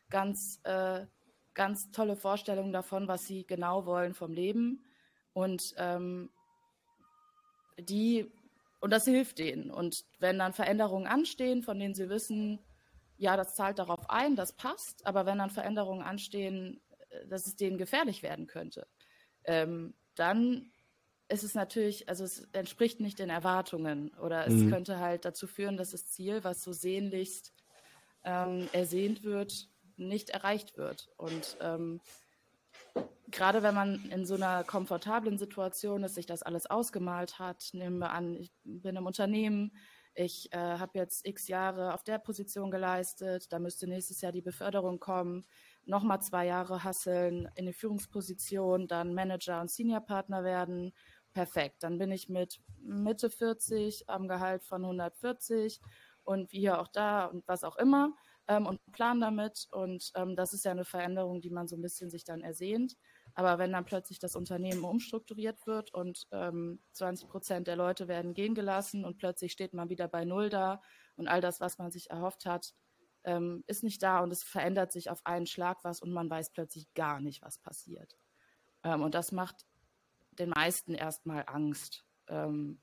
ganz, äh, ganz tolle Vorstellungen davon, was sie genau wollen vom Leben. Und ähm, die, und das hilft denen. Und wenn dann Veränderungen anstehen, von denen sie wissen, ja, das zahlt darauf ein, das passt, aber wenn dann Veränderungen anstehen, dass es denen gefährlich werden könnte, ähm, dann ist es natürlich, also es entspricht nicht den Erwartungen oder es mhm. könnte halt dazu führen, dass das Ziel, was so sehnlichst ähm, ersehnt wird, nicht erreicht wird. Und ähm, gerade wenn man in so einer komfortablen Situation ist, sich das alles ausgemalt hat, nehmen wir an, ich bin im Unternehmen, ich äh, habe jetzt x Jahre auf der Position geleistet, da müsste nächstes Jahr die Beförderung kommen, nochmal zwei Jahre hasseln, in die Führungsposition, dann Manager und Seniorpartner werden. Perfekt. Dann bin ich mit Mitte 40 am Gehalt von 140 und wie hier auch da und was auch immer ähm, und plan damit. Und ähm, das ist ja eine Veränderung, die man so ein bisschen sich dann ersehnt. Aber wenn dann plötzlich das Unternehmen umstrukturiert wird und ähm, 20 Prozent der Leute werden gehen gelassen und plötzlich steht man wieder bei Null da und all das, was man sich erhofft hat, ähm, ist nicht da und es verändert sich auf einen Schlag was und man weiß plötzlich gar nicht, was passiert. Ähm, und das macht den meisten erstmal Angst. Ähm,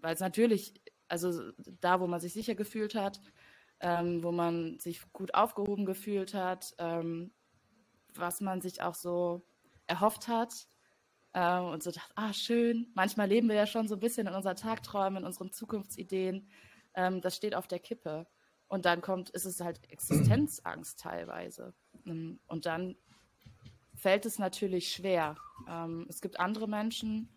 Weil es natürlich, also da, wo man sich sicher gefühlt hat, ähm, wo man sich gut aufgehoben gefühlt hat, ähm, was man sich auch so erhofft hat äh, und so dachte, ah, schön. Manchmal leben wir ja schon so ein bisschen in unseren Tagträumen, in unseren Zukunftsideen. Ähm, das steht auf der Kippe. Und dann kommt, ist es halt Existenzangst teilweise. Ähm, und dann fällt es natürlich schwer. Ähm, es gibt andere Menschen,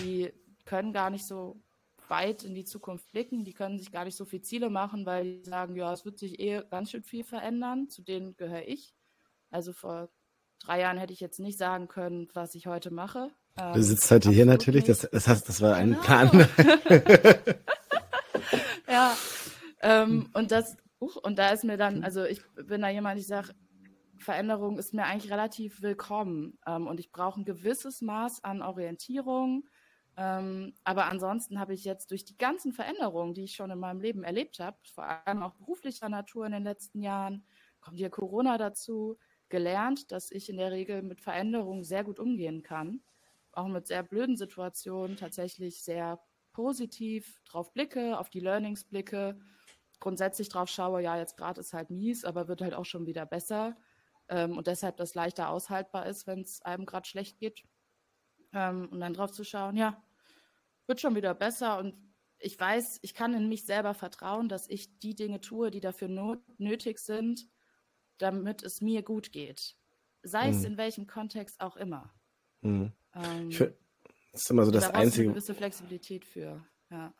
die können gar nicht so weit in die Zukunft blicken, die können sich gar nicht so viele Ziele machen, weil die sagen, ja, es wird sich eh ganz schön viel verändern. Zu denen gehöre ich. Also vor drei Jahren hätte ich jetzt nicht sagen können, was ich heute mache. Ähm, du sitzt heute hier natürlich, das, das, heißt, das war ein genau. Plan. ja, ähm, und das, uh, und da ist mir dann, also ich bin da jemand, ich sage, Veränderung ist mir eigentlich relativ willkommen ähm, und ich brauche ein gewisses Maß an Orientierung. Ähm, aber ansonsten habe ich jetzt durch die ganzen Veränderungen, die ich schon in meinem Leben erlebt habe, vor allem auch beruflicher Natur in den letzten Jahren, kommt hier Corona dazu, gelernt, dass ich in der Regel mit Veränderungen sehr gut umgehen kann. Auch mit sehr blöden Situationen tatsächlich sehr positiv drauf blicke, auf die Learnings blicke, grundsätzlich drauf schaue, ja, jetzt gerade ist halt mies, aber wird halt auch schon wieder besser. Ähm, und deshalb das leichter aushaltbar ist, wenn es einem gerade schlecht geht. Ähm, und dann drauf zu schauen, ja, wird schon wieder besser. Und ich weiß, ich kann in mich selber vertrauen, dass ich die Dinge tue, die dafür not nötig sind, damit es mir gut geht. Sei mhm. es in welchem Kontext auch immer. Mhm. Ähm, find, das ist immer so das da Einzige. Eine gewisse Flexibilität für, ja.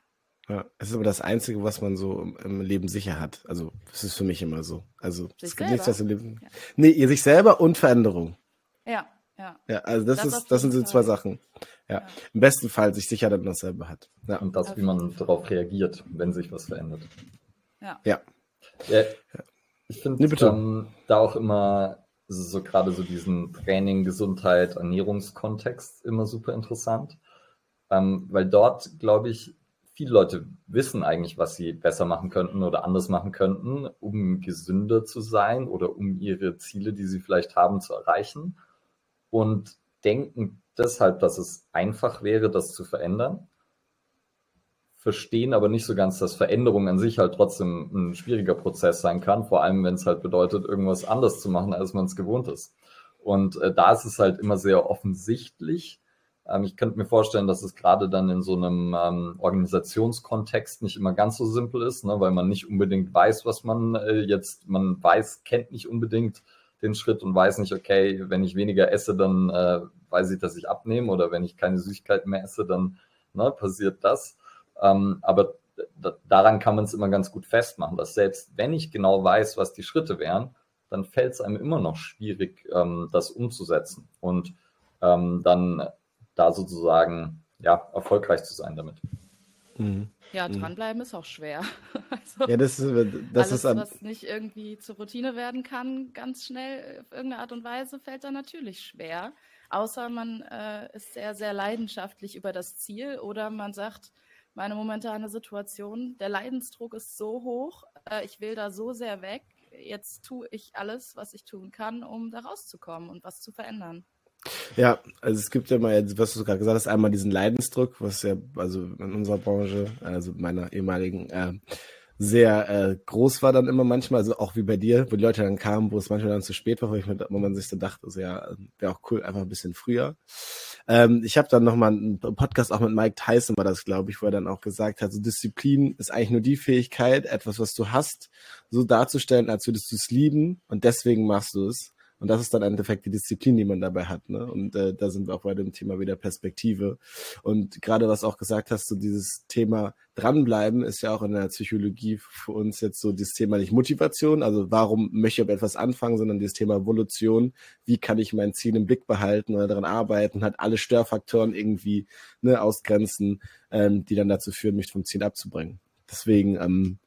Ja, es ist aber das Einzige, was man so im Leben sicher hat. Also, es ist für mich immer so. Also, sich es gibt selber? nichts, was im Leben. Ja. Nee, sich selber und Veränderung. Ja, ja. Ja, also das, das ist, das sind so zwei Sachen. Ja. ja. Im besten Fall sich sicher dann noch selber hat. Ja. Und das, wie man darauf reagiert, wenn sich was verändert. Ja. Ja. ja. Ich finde nee, ähm, da auch immer so gerade so diesen Training, Gesundheit, Ernährungskontext immer super interessant. Ähm, weil dort, glaube ich, viele Leute wissen eigentlich, was sie besser machen könnten oder anders machen könnten, um gesünder zu sein oder um ihre Ziele, die sie vielleicht haben, zu erreichen. Und denken deshalb, dass es einfach wäre, das zu verändern verstehen aber nicht so ganz, dass Veränderung an sich halt trotzdem ein schwieriger Prozess sein kann, vor allem wenn es halt bedeutet, irgendwas anders zu machen, als man es gewohnt ist. Und äh, da ist es halt immer sehr offensichtlich. Ähm, ich könnte mir vorstellen, dass es gerade dann in so einem ähm, Organisationskontext nicht immer ganz so simpel ist, ne, weil man nicht unbedingt weiß, was man äh, jetzt, man weiß, kennt nicht unbedingt den Schritt und weiß nicht, okay, wenn ich weniger esse, dann äh, weiß ich, dass ich abnehme oder wenn ich keine Süßigkeiten mehr esse, dann ne, passiert das. Ähm, aber daran kann man es immer ganz gut festmachen, dass selbst wenn ich genau weiß, was die Schritte wären, dann fällt es einem immer noch schwierig, ähm, das umzusetzen und ähm, dann da sozusagen ja, erfolgreich zu sein damit. Mhm. Ja, mhm. dranbleiben ist auch schwer. Also ja, das ist, das alles, ist was nicht irgendwie zur Routine werden kann, ganz schnell auf irgendeine Art und Weise, fällt dann natürlich schwer. Außer man äh, ist sehr, sehr leidenschaftlich über das Ziel oder man sagt, meine momentane Situation. Der Leidensdruck ist so hoch, äh, ich will da so sehr weg. Jetzt tue ich alles, was ich tun kann, um da rauszukommen und was zu verändern. Ja, also es gibt ja mal, was du gerade gesagt hast, einmal diesen Leidensdruck, was ja also in unserer Branche, also meiner ehemaligen, äh, sehr äh, groß war dann immer manchmal, also auch wie bei dir, wo die Leute dann kamen, wo es manchmal dann zu spät war, wo, ich mir, wo man sich so dachte, also ja, wäre auch cool, einfach ein bisschen früher. Ähm, ich habe dann nochmal einen Podcast auch mit Mike Tyson war das, glaube ich, wo er dann auch gesagt hat, so Disziplin ist eigentlich nur die Fähigkeit, etwas, was du hast, so darzustellen, als würdest du es lieben und deswegen machst du es. Und das ist dann im Endeffekt die Disziplin, die man dabei hat. Ne? Und äh, da sind wir auch bei dem Thema wieder Perspektive. Und gerade was auch gesagt hast, so dieses Thema dranbleiben ist ja auch in der Psychologie für uns jetzt so das Thema nicht Motivation, also warum möchte ich etwas anfangen, sondern dieses Thema Evolution. Wie kann ich mein Ziel im Blick behalten oder daran arbeiten, hat alle Störfaktoren irgendwie ne, ausgrenzen, ähm, die dann dazu führen, mich vom Ziel abzubringen. Deswegen ähm,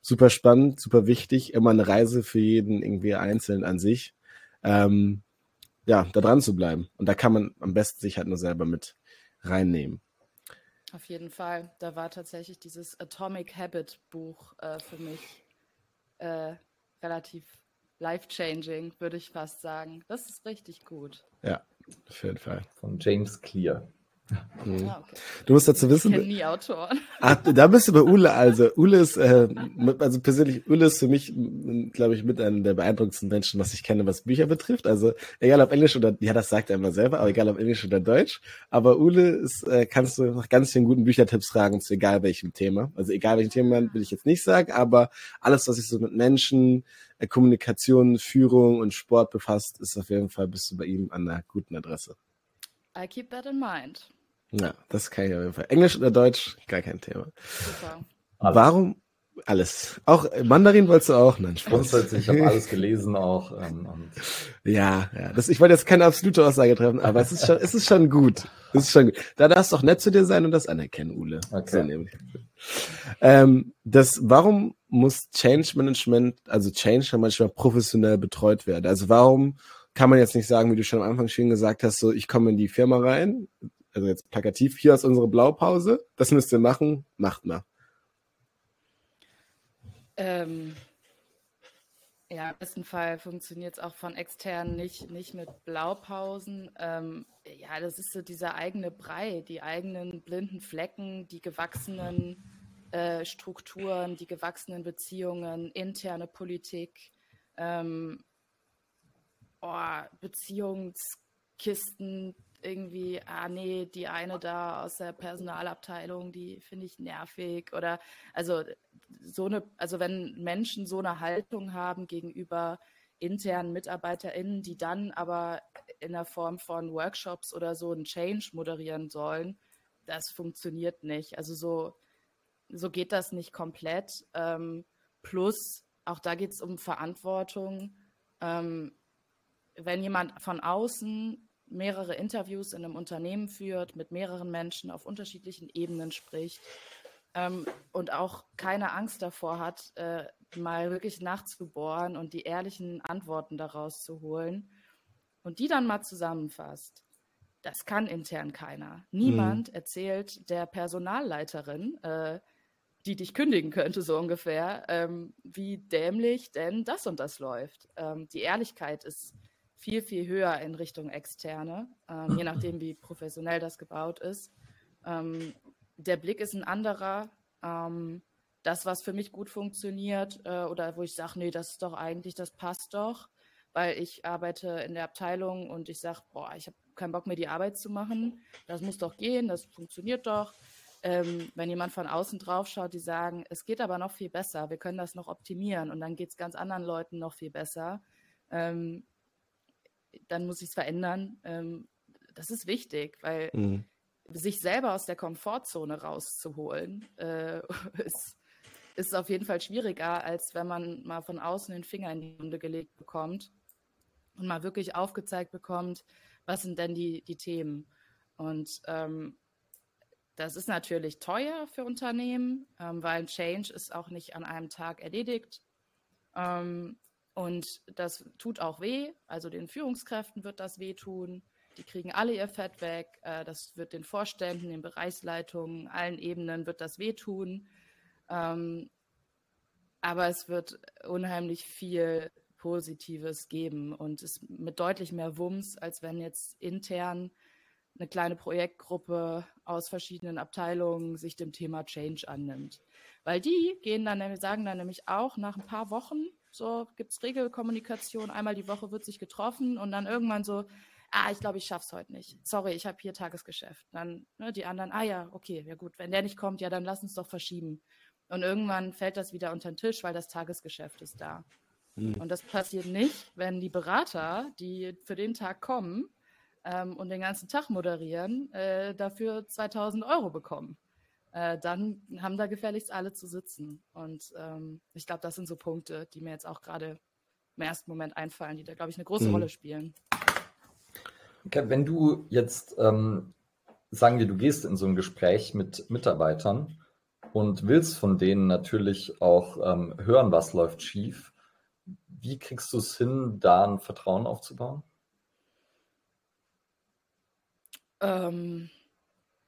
super spannend, super wichtig, immer eine Reise für jeden irgendwie einzeln an sich ähm, ja, da dran zu bleiben. Und da kann man am besten sich halt nur selber mit reinnehmen. Auf jeden Fall. Da war tatsächlich dieses Atomic Habit Buch äh, für mich äh, relativ life-changing, würde ich fast sagen. Das ist richtig gut. Ja, Auf jeden Fall. Von James Clear. Mhm. Ah, okay. Du musst dazu wissen. Ich kenne nie Autoren. Ach, da bist du bei Ule. Also Ule ist, äh, also persönlich, Ule ist für mich, glaube ich, mit einer der beeindruckendsten Menschen, was ich kenne, was Bücher betrifft. Also egal ob Englisch oder, ja, das sagt er immer selber, aber egal ob Englisch oder Deutsch. Aber Ule ist, äh, kannst du nach ganz vielen guten Büchertipps fragen zu egal welchem Thema. Also egal welchem Thema will ich jetzt nicht sagen, aber alles, was sich so mit Menschen, äh, Kommunikation, Führung und Sport befasst, ist auf jeden Fall bist du bei ihm an einer guten Adresse. I keep that in mind. Ja, das kann ich auf jeden Fall. Englisch oder Deutsch, gar kein Thema. Super. Warum alles? Auch Mandarin wolltest du auch? Nein, Grundsätzlich, ich habe alles gelesen auch. Ähm, ja, ja. Das, ich wollte jetzt keine absolute Aussage treffen, aber es ist schon, es ist schon gut. Es ist schon gut. Da darfst du auch nett zu dir sein und das anerkennen, Ule. Okay. So ähm, das, warum muss Change Management, also Change manchmal professionell betreut werden? Also warum kann man jetzt nicht sagen, wie du schon am Anfang schön gesagt hast, so ich komme in die Firma rein, also jetzt plakativ, hier ist unsere Blaupause, das müsst ihr machen, macht mal. Ähm, ja, im besten Fall funktioniert es auch von extern nicht, nicht mit Blaupausen. Ähm, ja, das ist so dieser eigene Brei, die eigenen blinden Flecken, die gewachsenen äh, Strukturen, die gewachsenen Beziehungen, interne Politik, ähm, oh, Beziehungskisten, irgendwie, ah nee, die eine da aus der Personalabteilung, die finde ich nervig oder also so eine, also wenn Menschen so eine Haltung haben gegenüber internen MitarbeiterInnen, die dann aber in der Form von Workshops oder so einen Change moderieren sollen, das funktioniert nicht. Also so, so geht das nicht komplett. Ähm, plus, auch da geht es um Verantwortung. Ähm, wenn jemand von außen mehrere Interviews in einem Unternehmen führt, mit mehreren Menschen auf unterschiedlichen Ebenen spricht ähm, und auch keine Angst davor hat, äh, mal wirklich nachzubohren und die ehrlichen Antworten daraus zu holen und die dann mal zusammenfasst. Das kann intern keiner. Niemand mhm. erzählt der Personalleiterin, äh, die dich kündigen könnte, so ungefähr, ähm, wie dämlich denn das und das läuft. Ähm, die Ehrlichkeit ist viel, viel höher in Richtung Externe, ähm, je nachdem, wie professionell das gebaut ist. Ähm, der Blick ist ein anderer. Ähm, das, was für mich gut funktioniert äh, oder wo ich sage, nee, das ist doch eigentlich, das passt doch, weil ich arbeite in der Abteilung und ich sage, boah, ich habe keinen Bock mehr, die Arbeit zu machen. Das muss doch gehen, das funktioniert doch. Ähm, wenn jemand von außen drauf schaut, die sagen, es geht aber noch viel besser, wir können das noch optimieren und dann geht es ganz anderen Leuten noch viel besser. Ähm, dann muss ich es verändern. Ähm, das ist wichtig, weil mhm. sich selber aus der Komfortzone rauszuholen, äh, ist, ist auf jeden Fall schwieriger, als wenn man mal von außen den Finger in die Wunde gelegt bekommt und mal wirklich aufgezeigt bekommt, was sind denn die, die Themen. Und ähm, das ist natürlich teuer für Unternehmen, ähm, weil ein Change ist auch nicht an einem Tag erledigt. Ähm, und das tut auch weh. Also den Führungskräften wird das wehtun. Die kriegen alle ihr Fett weg. Äh, das wird den Vorständen, den Bereichsleitungen, allen Ebenen wird das wehtun. Ähm, aber es wird unheimlich viel Positives geben und es mit deutlich mehr Wumms, als wenn jetzt intern eine kleine Projektgruppe aus verschiedenen Abteilungen sich dem Thema Change annimmt. Weil die gehen dann, sagen dann nämlich auch nach ein paar Wochen, so gibt es Regelkommunikation, einmal die Woche wird sich getroffen und dann irgendwann so, ah, ich glaube, ich schaff's heute nicht. Sorry, ich habe hier Tagesgeschäft. Dann ne, die anderen, ah ja, okay, ja gut, wenn der nicht kommt, ja, dann lass uns doch verschieben. Und irgendwann fällt das wieder unter den Tisch, weil das Tagesgeschäft ist da. Mhm. Und das passiert nicht, wenn die Berater, die für den Tag kommen ähm, und den ganzen Tag moderieren, äh, dafür 2000 Euro bekommen äh, dann haben da gefälligst alle zu sitzen. Und ähm, ich glaube, das sind so Punkte, die mir jetzt auch gerade im ersten Moment einfallen, die da, glaube ich, eine große mhm. Rolle spielen. Okay, wenn du jetzt, ähm, sagen wir, du gehst in so ein Gespräch mit Mitarbeitern und willst von denen natürlich auch ähm, hören, was läuft schief, wie kriegst du es hin, da ein Vertrauen aufzubauen? Ähm,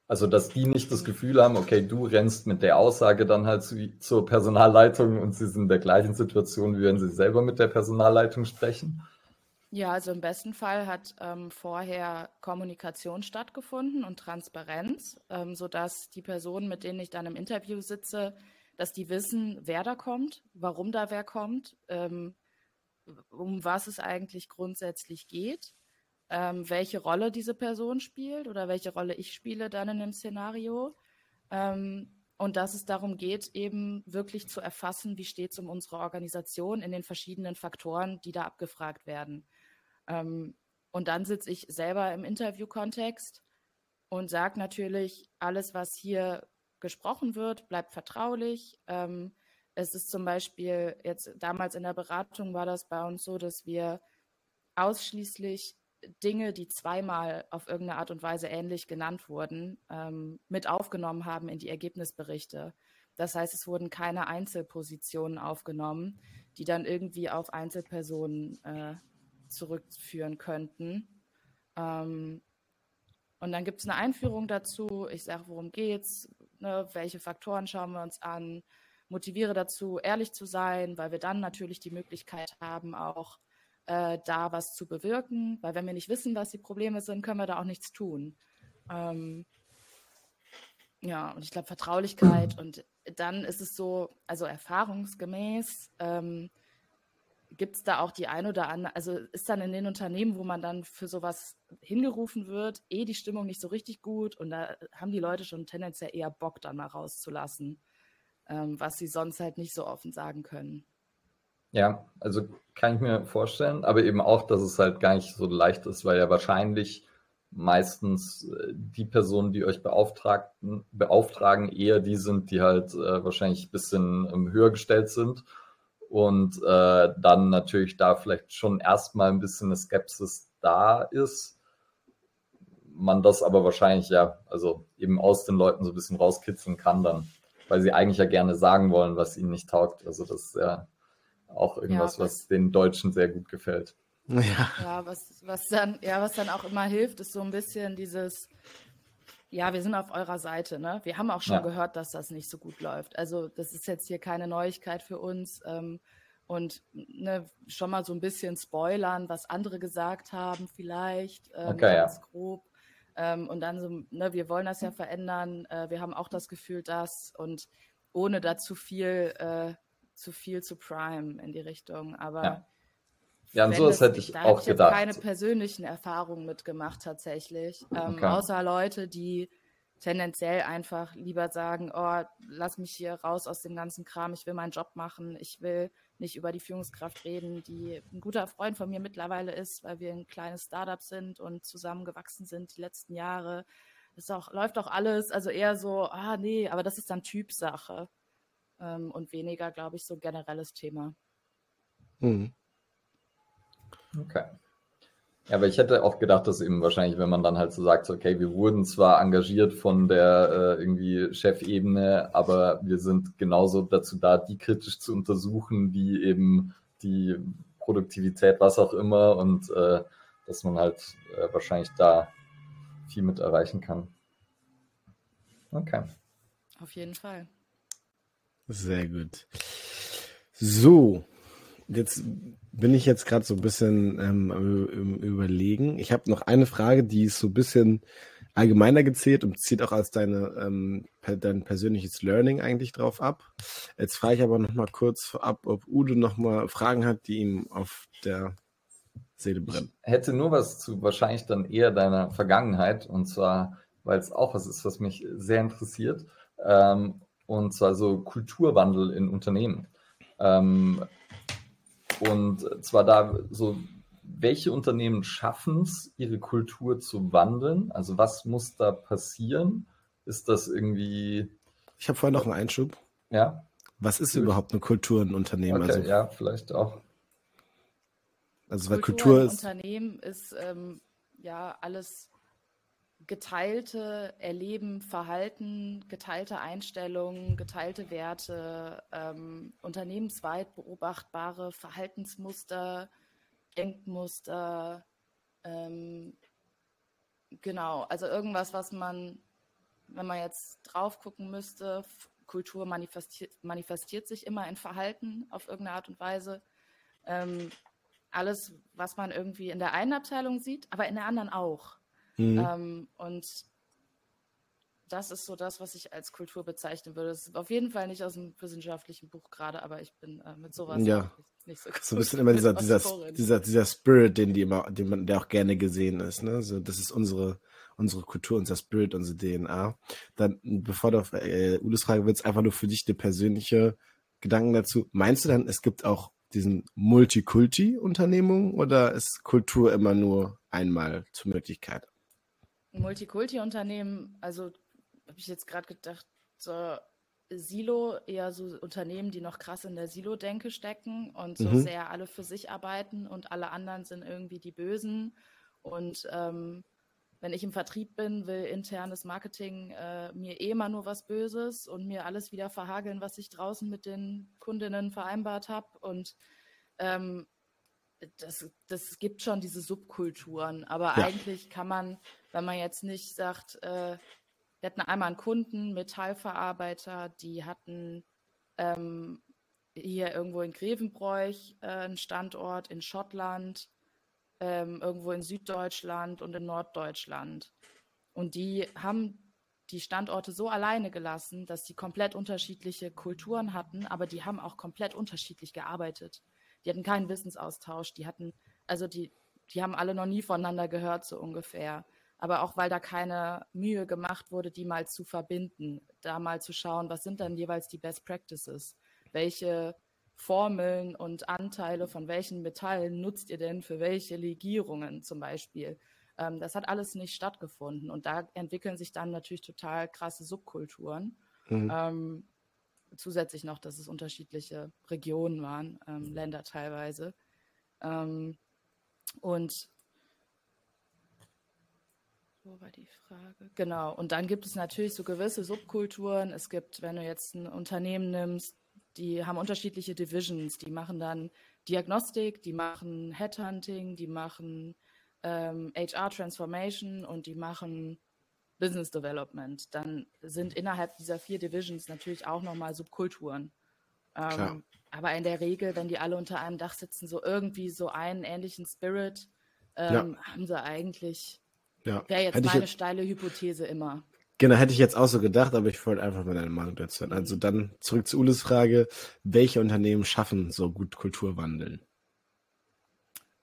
also, dass die nicht das Gefühl haben, okay, du rennst mit der Aussage dann halt zu, zur Personalleitung und sie sind in der gleichen Situation, wie wenn sie selber mit der Personalleitung sprechen? Ja, also im besten Fall hat ähm, vorher Kommunikation stattgefunden und Transparenz, ähm, sodass die Personen, mit denen ich dann im Interview sitze, dass die wissen, wer da kommt, warum da wer kommt, ähm, um was es eigentlich grundsätzlich geht, ähm, welche Rolle diese Person spielt oder welche Rolle ich spiele dann in dem Szenario. Ähm, und dass es darum geht, eben wirklich zu erfassen, wie steht es um unsere Organisation in den verschiedenen Faktoren, die da abgefragt werden. Ähm, und dann sitze ich selber im Interviewkontext und sage natürlich, alles, was hier gesprochen wird, bleibt vertraulich. Ähm, es ist zum Beispiel jetzt damals in der Beratung war das bei uns so, dass wir ausschließlich Dinge, die zweimal auf irgendeine Art und Weise ähnlich genannt wurden, ähm, mit aufgenommen haben in die Ergebnisberichte. Das heißt, es wurden keine Einzelpositionen aufgenommen, die dann irgendwie auf Einzelpersonen äh, zurückführen könnten. Ähm, und dann gibt es eine Einführung dazu. Ich sage, worum geht's, ne, welche Faktoren schauen wir uns an, motiviere dazu, ehrlich zu sein, weil wir dann natürlich die Möglichkeit haben, auch äh, da was zu bewirken, weil wenn wir nicht wissen, was die Probleme sind, können wir da auch nichts tun. Ähm, ja, und ich glaube, Vertraulichkeit und dann ist es so, also erfahrungsgemäß ähm, gibt es da auch die ein oder andere, also ist dann in den Unternehmen, wo man dann für sowas hingerufen wird, eh die Stimmung nicht so richtig gut und da haben die Leute schon tendenziell eher Bock, dann mal rauszulassen, ähm, was sie sonst halt nicht so offen sagen können. Ja, also kann ich mir vorstellen, aber eben auch, dass es halt gar nicht so leicht ist, weil ja wahrscheinlich meistens äh, die Personen, die euch beauftragten, beauftragen, eher die sind, die halt äh, wahrscheinlich ein bisschen ähm, höher gestellt sind und äh, dann natürlich da vielleicht schon erstmal ein bisschen eine Skepsis da ist. Man das aber wahrscheinlich ja, also eben aus den Leuten so ein bisschen rauskitzeln kann dann, weil sie eigentlich ja gerne sagen wollen, was ihnen nicht taugt. Also das ist ja auch irgendwas, ja, was den Deutschen sehr gut gefällt. Ja, ja was, was, dann, ja, was dann auch immer hilft, ist so ein bisschen dieses, ja, wir sind auf eurer Seite. Ne? Wir haben auch schon ja. gehört, dass das nicht so gut läuft. Also das ist jetzt hier keine Neuigkeit für uns. Ähm, und ne, schon mal so ein bisschen spoilern, was andere gesagt haben vielleicht, ähm, okay, ganz ja. grob. Ähm, und dann so, ne, wir wollen das ja verändern. Äh, wir haben auch das Gefühl, dass und ohne da zu viel äh, zu viel zu Prime in die Richtung. Aber ja, ja und so das, hätte ich auch ich gedacht. keine persönlichen Erfahrungen mitgemacht tatsächlich. Ähm, okay. Außer Leute, die tendenziell einfach lieber sagen, oh, lass mich hier raus aus dem ganzen Kram, ich will meinen Job machen, ich will nicht über die Führungskraft reden, die ein guter Freund von mir mittlerweile ist, weil wir ein kleines Startup sind und zusammengewachsen sind die letzten Jahre. Es läuft auch alles, also eher so, ah nee, aber das ist dann Typsache ähm, und weniger, glaube ich, so generelles Thema. Mhm. Okay. Ja, aber ich hätte auch gedacht, dass eben wahrscheinlich, wenn man dann halt so sagt, okay, wir wurden zwar engagiert von der äh, irgendwie Chefebene, aber wir sind genauso dazu da, die kritisch zu untersuchen, wie eben die Produktivität, was auch immer, und äh, dass man halt äh, wahrscheinlich da viel mit erreichen kann. Okay. Auf jeden Fall. Sehr gut. So, jetzt bin ich jetzt gerade so ein bisschen ähm, überlegen. Ich habe noch eine Frage, die ist so ein bisschen allgemeiner gezählt und zieht auch als deine, ähm, dein persönliches Learning eigentlich drauf ab. Jetzt frage ich aber noch mal kurz ab, ob Udo noch mal Fragen hat, die ihm auf der Seele brennen. Ich hätte nur was zu wahrscheinlich dann eher deiner Vergangenheit und zwar, weil es auch was ist, was mich sehr interessiert. Ähm, und zwar so Kulturwandel in Unternehmen. Ähm, und zwar da so, welche Unternehmen schaffen es, ihre Kultur zu wandeln? Also was muss da passieren? Ist das irgendwie. Ich habe vorher noch einen Einschub. Ja. Was ist überhaupt eine Kultur in Unternehmen? Okay, also, ja, vielleicht auch. Also weil Kultur, Kultur ist. Unternehmen ist ähm, ja alles geteilte Erleben, Verhalten, geteilte Einstellungen, geteilte Werte, ähm, unternehmensweit beobachtbare Verhaltensmuster, Denkmuster, ähm, genau, also irgendwas, was man, wenn man jetzt drauf gucken müsste, Kultur manifestiert, manifestiert sich immer in Verhalten auf irgendeine Art und Weise. Ähm, alles, was man irgendwie in der einen Abteilung sieht, aber in der anderen auch. Mhm. Ähm, und das ist so das, was ich als Kultur bezeichnen würde. Das ist auf jeden Fall nicht aus einem wissenschaftlichen Buch gerade, aber ich bin äh, mit sowas ja. nicht, so gut. So ein bisschen immer dieser, dieser, dieser, dieser Spirit, den die immer, den man, der auch gerne gesehen ist. Ne? So, das ist unsere, unsere Kultur, unser Spirit, unsere DNA. Dann, bevor du auf äh, Ulis Frage willst, einfach nur für dich eine persönliche Gedanken dazu. Meinst du dann, es gibt auch diesen Multikulti-Unternehmungen oder ist Kultur immer nur einmal zur Möglichkeit? Multikulti-Unternehmen, also habe ich jetzt gerade gedacht, so Silo, eher so Unternehmen, die noch krass in der Silo-Denke stecken und so mhm. sehr alle für sich arbeiten und alle anderen sind irgendwie die Bösen. Und ähm, wenn ich im Vertrieb bin, will internes Marketing äh, mir eh immer nur was Böses und mir alles wieder verhageln, was ich draußen mit den Kundinnen vereinbart habe. Und ähm, das, das gibt schon diese Subkulturen. Aber ja. eigentlich kann man, wenn man jetzt nicht sagt, äh, wir hatten einmal einen Kunden, Metallverarbeiter, die hatten ähm, hier irgendwo in Grevenbroich äh, einen Standort, in Schottland, ähm, irgendwo in Süddeutschland und in Norddeutschland. Und die haben die Standorte so alleine gelassen, dass die komplett unterschiedliche Kulturen hatten, aber die haben auch komplett unterschiedlich gearbeitet. Die hatten keinen Wissensaustausch, die hatten, also die, die haben alle noch nie voneinander gehört, so ungefähr. Aber auch weil da keine Mühe gemacht wurde, die mal zu verbinden, da mal zu schauen, was sind dann jeweils die Best Practices? Welche Formeln und Anteile von welchen Metallen nutzt ihr denn für welche Legierungen zum Beispiel? Ähm, das hat alles nicht stattgefunden und da entwickeln sich dann natürlich total krasse Subkulturen. Mhm. Ähm, zusätzlich noch, dass es unterschiedliche Regionen waren, ähm, Länder teilweise. Ähm, und wo war die Frage? Genau. Und dann gibt es natürlich so gewisse Subkulturen. Es gibt, wenn du jetzt ein Unternehmen nimmst, die haben unterschiedliche Divisions. Die machen dann Diagnostik, die machen Headhunting, die machen ähm, HR Transformation und die machen Business Development. Dann sind innerhalb dieser vier Divisions natürlich auch nochmal Subkulturen. Ähm, aber in der Regel, wenn die alle unter einem Dach sitzen, so irgendwie so einen ähnlichen Spirit, ähm, ja. haben sie eigentlich, ja. wäre jetzt Hätte meine jetzt... steile Hypothese immer. Genau, hätte ich jetzt auch so gedacht, aber ich wollte einfach mal deine Meinung dazu hören. Also dann zurück zu Ules Frage, welche Unternehmen schaffen so gut Kulturwandeln?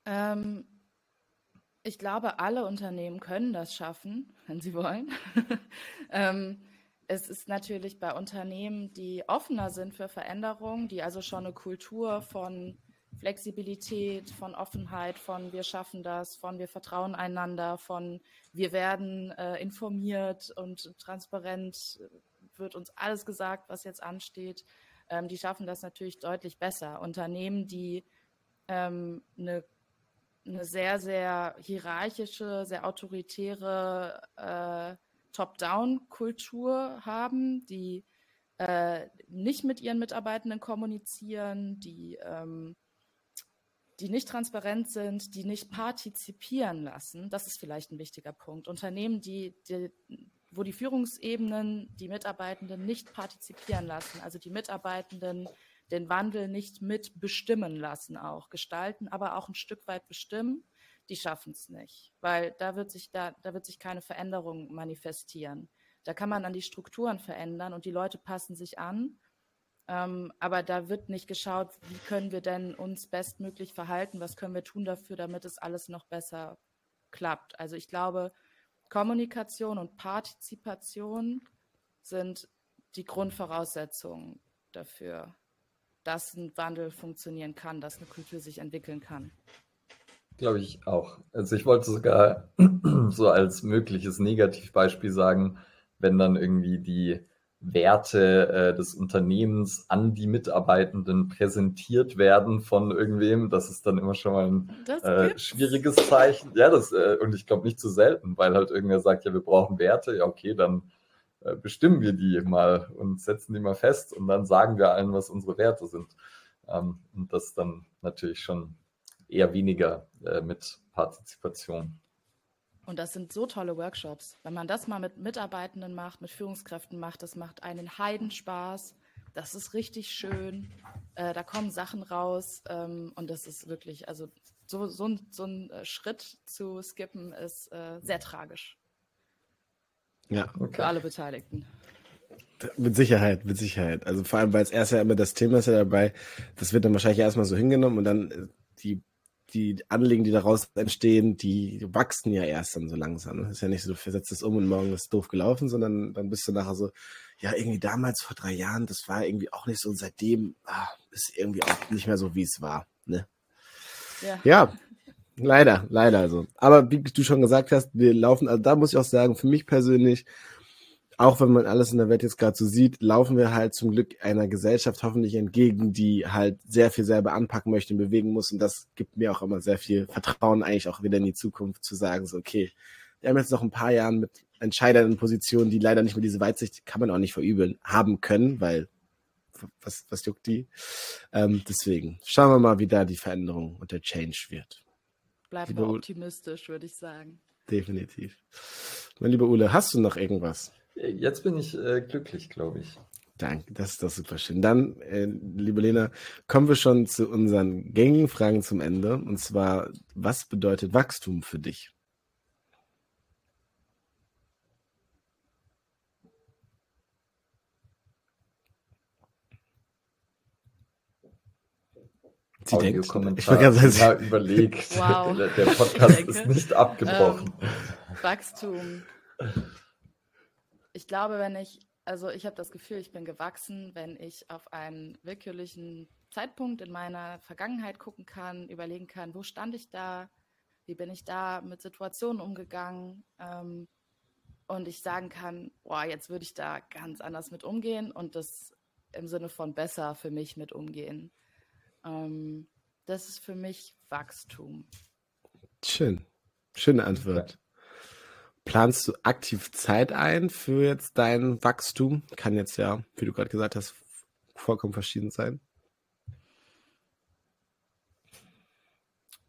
Ähm, ich glaube, alle Unternehmen können das schaffen, wenn sie wollen. ähm, es ist natürlich bei Unternehmen, die offener sind für Veränderungen, die also schon eine Kultur von Flexibilität, von Offenheit, von wir schaffen das, von wir vertrauen einander, von wir werden äh, informiert und transparent wird uns alles gesagt, was jetzt ansteht. Ähm, die schaffen das natürlich deutlich besser. Unternehmen, die ähm, eine, eine sehr, sehr hierarchische, sehr autoritäre äh, Top-Down-Kultur haben, die äh, nicht mit ihren Mitarbeitenden kommunizieren, die ähm, die nicht transparent sind, die nicht partizipieren lassen. Das ist vielleicht ein wichtiger Punkt. Unternehmen, die, die, wo die Führungsebenen die Mitarbeitenden nicht partizipieren lassen, also die Mitarbeitenden den Wandel nicht mitbestimmen lassen, auch. Gestalten, aber auch ein Stück weit bestimmen, die schaffen es nicht, weil da wird sich da, da wird sich keine Veränderung manifestieren. Da kann man an die Strukturen verändern und die Leute passen sich an. Ähm, aber da wird nicht geschaut, wie können wir denn uns bestmöglich verhalten, was können wir tun dafür, damit es alles noch besser klappt. Also ich glaube, Kommunikation und Partizipation sind die Grundvoraussetzungen dafür, dass ein Wandel funktionieren kann, dass eine Kultur sich entwickeln kann. Glaube ich auch. Also ich wollte sogar so als mögliches Negativbeispiel sagen, wenn dann irgendwie die Werte äh, des Unternehmens an die Mitarbeitenden präsentiert werden von irgendwem. Das ist dann immer schon mal ein äh, schwieriges Zeichen. Ja, das äh, und ich glaube nicht zu selten, weil halt irgendwer sagt, ja, wir brauchen Werte. Ja, okay, dann bestimmen wir die mal und setzen die mal fest und dann sagen wir allen, was unsere Werte sind. Ähm, und das dann natürlich schon eher weniger äh, mit Partizipation. Und das sind so tolle Workshops. Wenn man das mal mit Mitarbeitenden macht, mit Führungskräften macht, das macht einen Heidenspaß. Das ist richtig schön. Äh, da kommen Sachen raus. Ähm, und das ist wirklich, also so, so, so ein äh, Schritt zu skippen ist äh, sehr tragisch. Ja. Okay. Für alle Beteiligten. Mit Sicherheit, mit Sicherheit. Also vor allem, weil es erst ja immer das Thema ist ja dabei, das wird dann wahrscheinlich erstmal so hingenommen und dann äh, die, die Anliegen, die daraus entstehen, die wachsen ja erst dann so langsam. Das ist ja nicht so, du versetzt es um und morgen ist doof gelaufen, sondern dann bist du nachher so, ja, irgendwie damals vor drei Jahren, das war irgendwie auch nicht so und seitdem ah, ist irgendwie auch nicht mehr so, wie es war. Ne? Ja. ja. Leider, leider so. Aber wie du schon gesagt hast, wir laufen, also da muss ich auch sagen, für mich persönlich, auch wenn man alles in der Welt jetzt gerade so sieht, laufen wir halt zum Glück einer Gesellschaft hoffentlich entgegen, die halt sehr viel selber anpacken möchte und bewegen muss. Und das gibt mir auch immer sehr viel Vertrauen eigentlich auch wieder in die Zukunft zu sagen, so, okay, wir haben jetzt noch ein paar Jahre mit Entscheidern in Positionen, die leider nicht mehr diese Weitsicht, kann man auch nicht verübeln, haben können, weil was, was juckt die? Ähm, deswegen schauen wir mal, wie da die Veränderung und der Change wird. Bleiben wir optimistisch, würde ich sagen. Definitiv. Mein lieber Ule, hast du noch irgendwas? Jetzt bin ich äh, glücklich, glaube ich. Danke, das ist doch super schön. Dann, äh, liebe Lena, kommen wir schon zu unseren gängigen Fragen zum Ende. Und zwar, was bedeutet Wachstum für dich? Sie denkt, ich war überlegt. Wow. Der, der Podcast ist nicht abgebrochen. Ähm, Wachstum. Ich glaube, wenn ich, also ich habe das Gefühl, ich bin gewachsen, wenn ich auf einen willkürlichen Zeitpunkt in meiner Vergangenheit gucken kann, überlegen kann, wo stand ich da, wie bin ich da mit Situationen umgegangen ähm, und ich sagen kann, boah, jetzt würde ich da ganz anders mit umgehen und das im Sinne von besser für mich mit umgehen. Ähm, das ist für mich Wachstum. Schön. Schöne Antwort. Planst du aktiv Zeit ein für jetzt dein Wachstum? Kann jetzt ja, wie du gerade gesagt hast, vollkommen verschieden sein.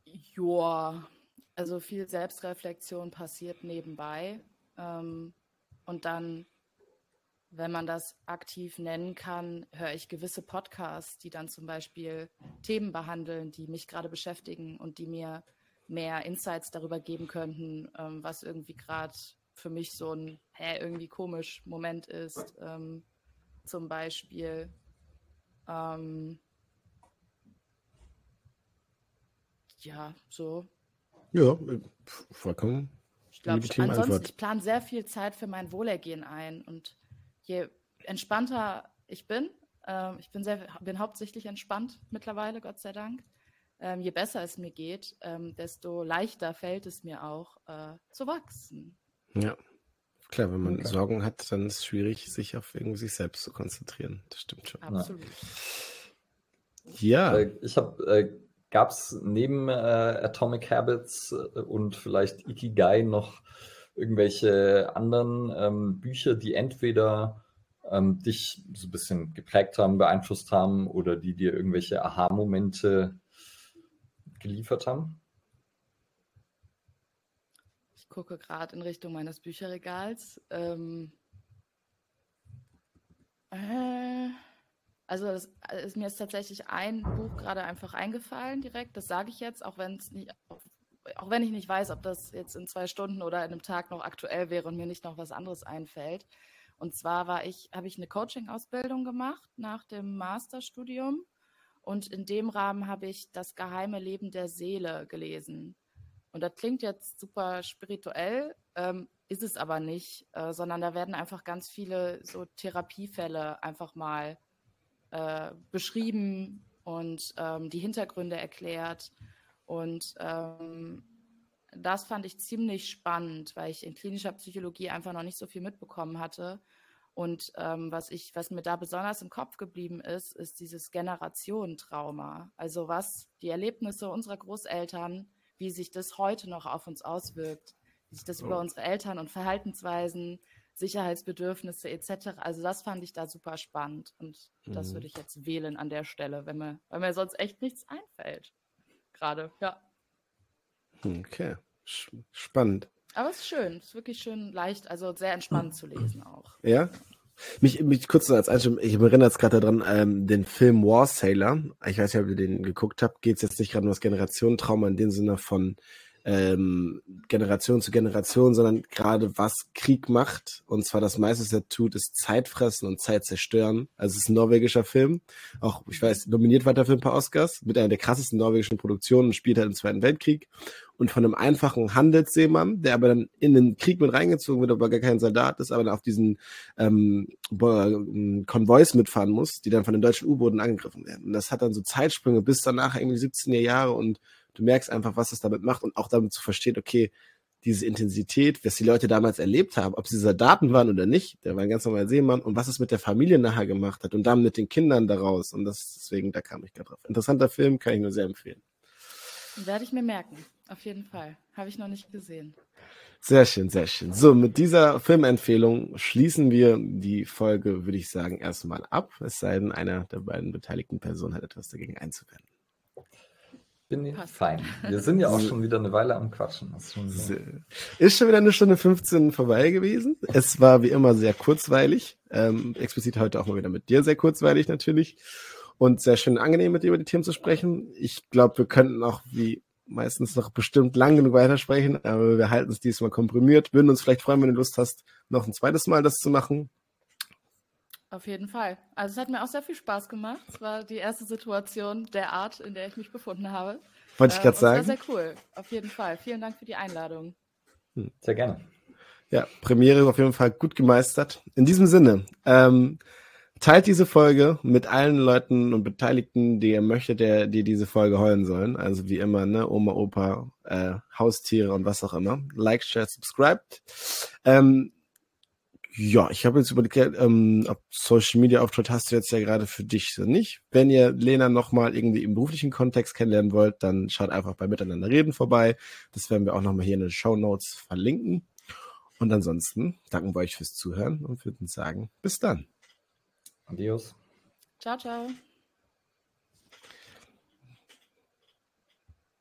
Ja, also viel Selbstreflexion passiert nebenbei. Ähm, und dann wenn man das aktiv nennen kann, höre ich gewisse Podcasts, die dann zum Beispiel Themen behandeln, die mich gerade beschäftigen und die mir mehr Insights darüber geben könnten, ähm, was irgendwie gerade für mich so ein hä, irgendwie komisch Moment ist. Ähm, zum Beispiel ähm, ja, so. Ja, vollkommen. Ich glaube, ansonsten, ich plane sehr viel Zeit für mein Wohlergehen ein und je entspannter ich bin, äh, ich bin, sehr, bin hauptsächlich entspannt mittlerweile, Gott sei Dank, ähm, je besser es mir geht, ähm, desto leichter fällt es mir auch äh, zu wachsen. Ja, klar, wenn man okay. Sorgen hat, dann ist es schwierig, sich auf irgendwie sich selbst zu konzentrieren. Das stimmt schon. Absolut. Ja. Äh, ich habe äh, gab es neben äh, Atomic Habits äh, und vielleicht Ikigai noch irgendwelche anderen ähm, Bücher, die entweder ähm, dich so ein bisschen geprägt haben, beeinflusst haben oder die dir irgendwelche Aha-Momente geliefert haben? Ich gucke gerade in Richtung meines Bücherregals. Ähm, äh, also, das, also mir ist tatsächlich ein Buch gerade einfach eingefallen direkt. Das sage ich jetzt, auch wenn es nicht, auch wenn ich nicht weiß, ob das jetzt in zwei Stunden oder in einem Tag noch aktuell wäre und mir nicht noch was anderes einfällt. Und zwar war ich, habe ich eine Coaching-Ausbildung gemacht nach dem Masterstudium und in dem Rahmen habe ich das geheime Leben der Seele gelesen. Und das klingt jetzt super spirituell, ähm, ist es aber nicht, äh, sondern da werden einfach ganz viele so Therapiefälle einfach mal äh, beschrieben und ähm, die Hintergründe erklärt. Und ähm, das fand ich ziemlich spannend, weil ich in klinischer Psychologie einfach noch nicht so viel mitbekommen hatte. Und ähm, was ich, was mir da besonders im Kopf geblieben ist, ist dieses Generationentrauma. Also was die Erlebnisse unserer Großeltern, wie sich das heute noch auf uns auswirkt, wie sich das oh. über unsere Eltern und Verhaltensweisen, Sicherheitsbedürfnisse etc. Also das fand ich da super spannend und mhm. das würde ich jetzt wählen an der Stelle, wenn mir, weil mir sonst echt nichts einfällt gerade, ja. Okay, spannend. Aber es ist schön, es ist wirklich schön leicht, also sehr entspannend zu lesen auch. Ja? Mich, mich kurz als Einstimmung, ich erinnere jetzt gerade daran, ähm, den Film War Sailor. Ich weiß nicht, ob ihr den geguckt habt. Geht es jetzt nicht gerade um das Generationentrauma in dem Sinne von ähm, Generation zu Generation, sondern gerade was Krieg macht. Und zwar das meiste, was er tut, ist Zeit fressen und Zeit zerstören. Also es ist ein norwegischer Film. Auch, ich weiß, nominiert war der ein paar Oscars mit einer der krassesten norwegischen Produktionen spielt halt im Zweiten Weltkrieg. Und von einem einfachen Handelsseemann, der aber dann in den Krieg mit reingezogen wird, aber gar kein Soldat ist, aber dann auf diesen ähm, Konvois mitfahren muss, die dann von den deutschen U-Booten angegriffen werden. Und das hat dann so Zeitsprünge bis danach irgendwie 17er Jahre und Du merkst einfach, was es damit macht und auch damit zu verstehen, okay, diese Intensität, was die Leute damals erlebt haben, ob sie Soldaten waren oder nicht, der war ein ganz normaler Seemann und was es mit der Familie nachher gemacht hat und dann mit den Kindern daraus und das deswegen, da kam ich gerade drauf. Interessanter Film, kann ich nur sehr empfehlen. Werde ich mir merken, auf jeden Fall. Habe ich noch nicht gesehen. Sehr schön, sehr schön. So, mit dieser Filmempfehlung schließen wir die Folge, würde ich sagen, erstmal ab. Es sei denn, einer der beiden beteiligten Personen hat etwas dagegen einzuwenden. Bin ich fein. Wir sind ja auch schon wieder eine Weile am Quatschen. Ist schon, so. ist schon wieder eine Stunde 15 vorbei gewesen. Es war wie immer sehr kurzweilig. Ähm, explizit heute auch mal wieder mit dir sehr kurzweilig natürlich. Und sehr schön angenehm mit dir über die Themen zu sprechen. Ich glaube, wir könnten auch wie meistens noch bestimmt lang genug weitersprechen, aber wir halten es diesmal komprimiert. Würden uns vielleicht freuen, wenn du Lust hast, noch ein zweites Mal das zu machen. Auf jeden Fall. Also es hat mir auch sehr viel Spaß gemacht. Es war die erste Situation der Art, in der ich mich befunden habe. Wollte ich gerade äh, sagen. War sehr cool. Auf jeden Fall. Vielen Dank für die Einladung. Hm, sehr gerne. Ja, Premiere auf jeden Fall gut gemeistert. In diesem Sinne, ähm, teilt diese Folge mit allen Leuten und Beteiligten, die ihr möchtet, der, die diese Folge heulen sollen. Also wie immer, ne, Oma, Opa, äh, Haustiere und was auch immer. Like, share, subscribe. Ähm, ja, ich habe jetzt überlegt, ähm, ob Social Media Auftritt hast du jetzt ja gerade für dich so nicht. Wenn ihr Lena nochmal irgendwie im beruflichen Kontext kennenlernen wollt, dann schaut einfach bei Miteinander reden vorbei. Das werden wir auch nochmal hier in den Show Notes verlinken. Und ansonsten danken wir euch fürs Zuhören und würden sagen, bis dann. Adios. Ciao, ciao.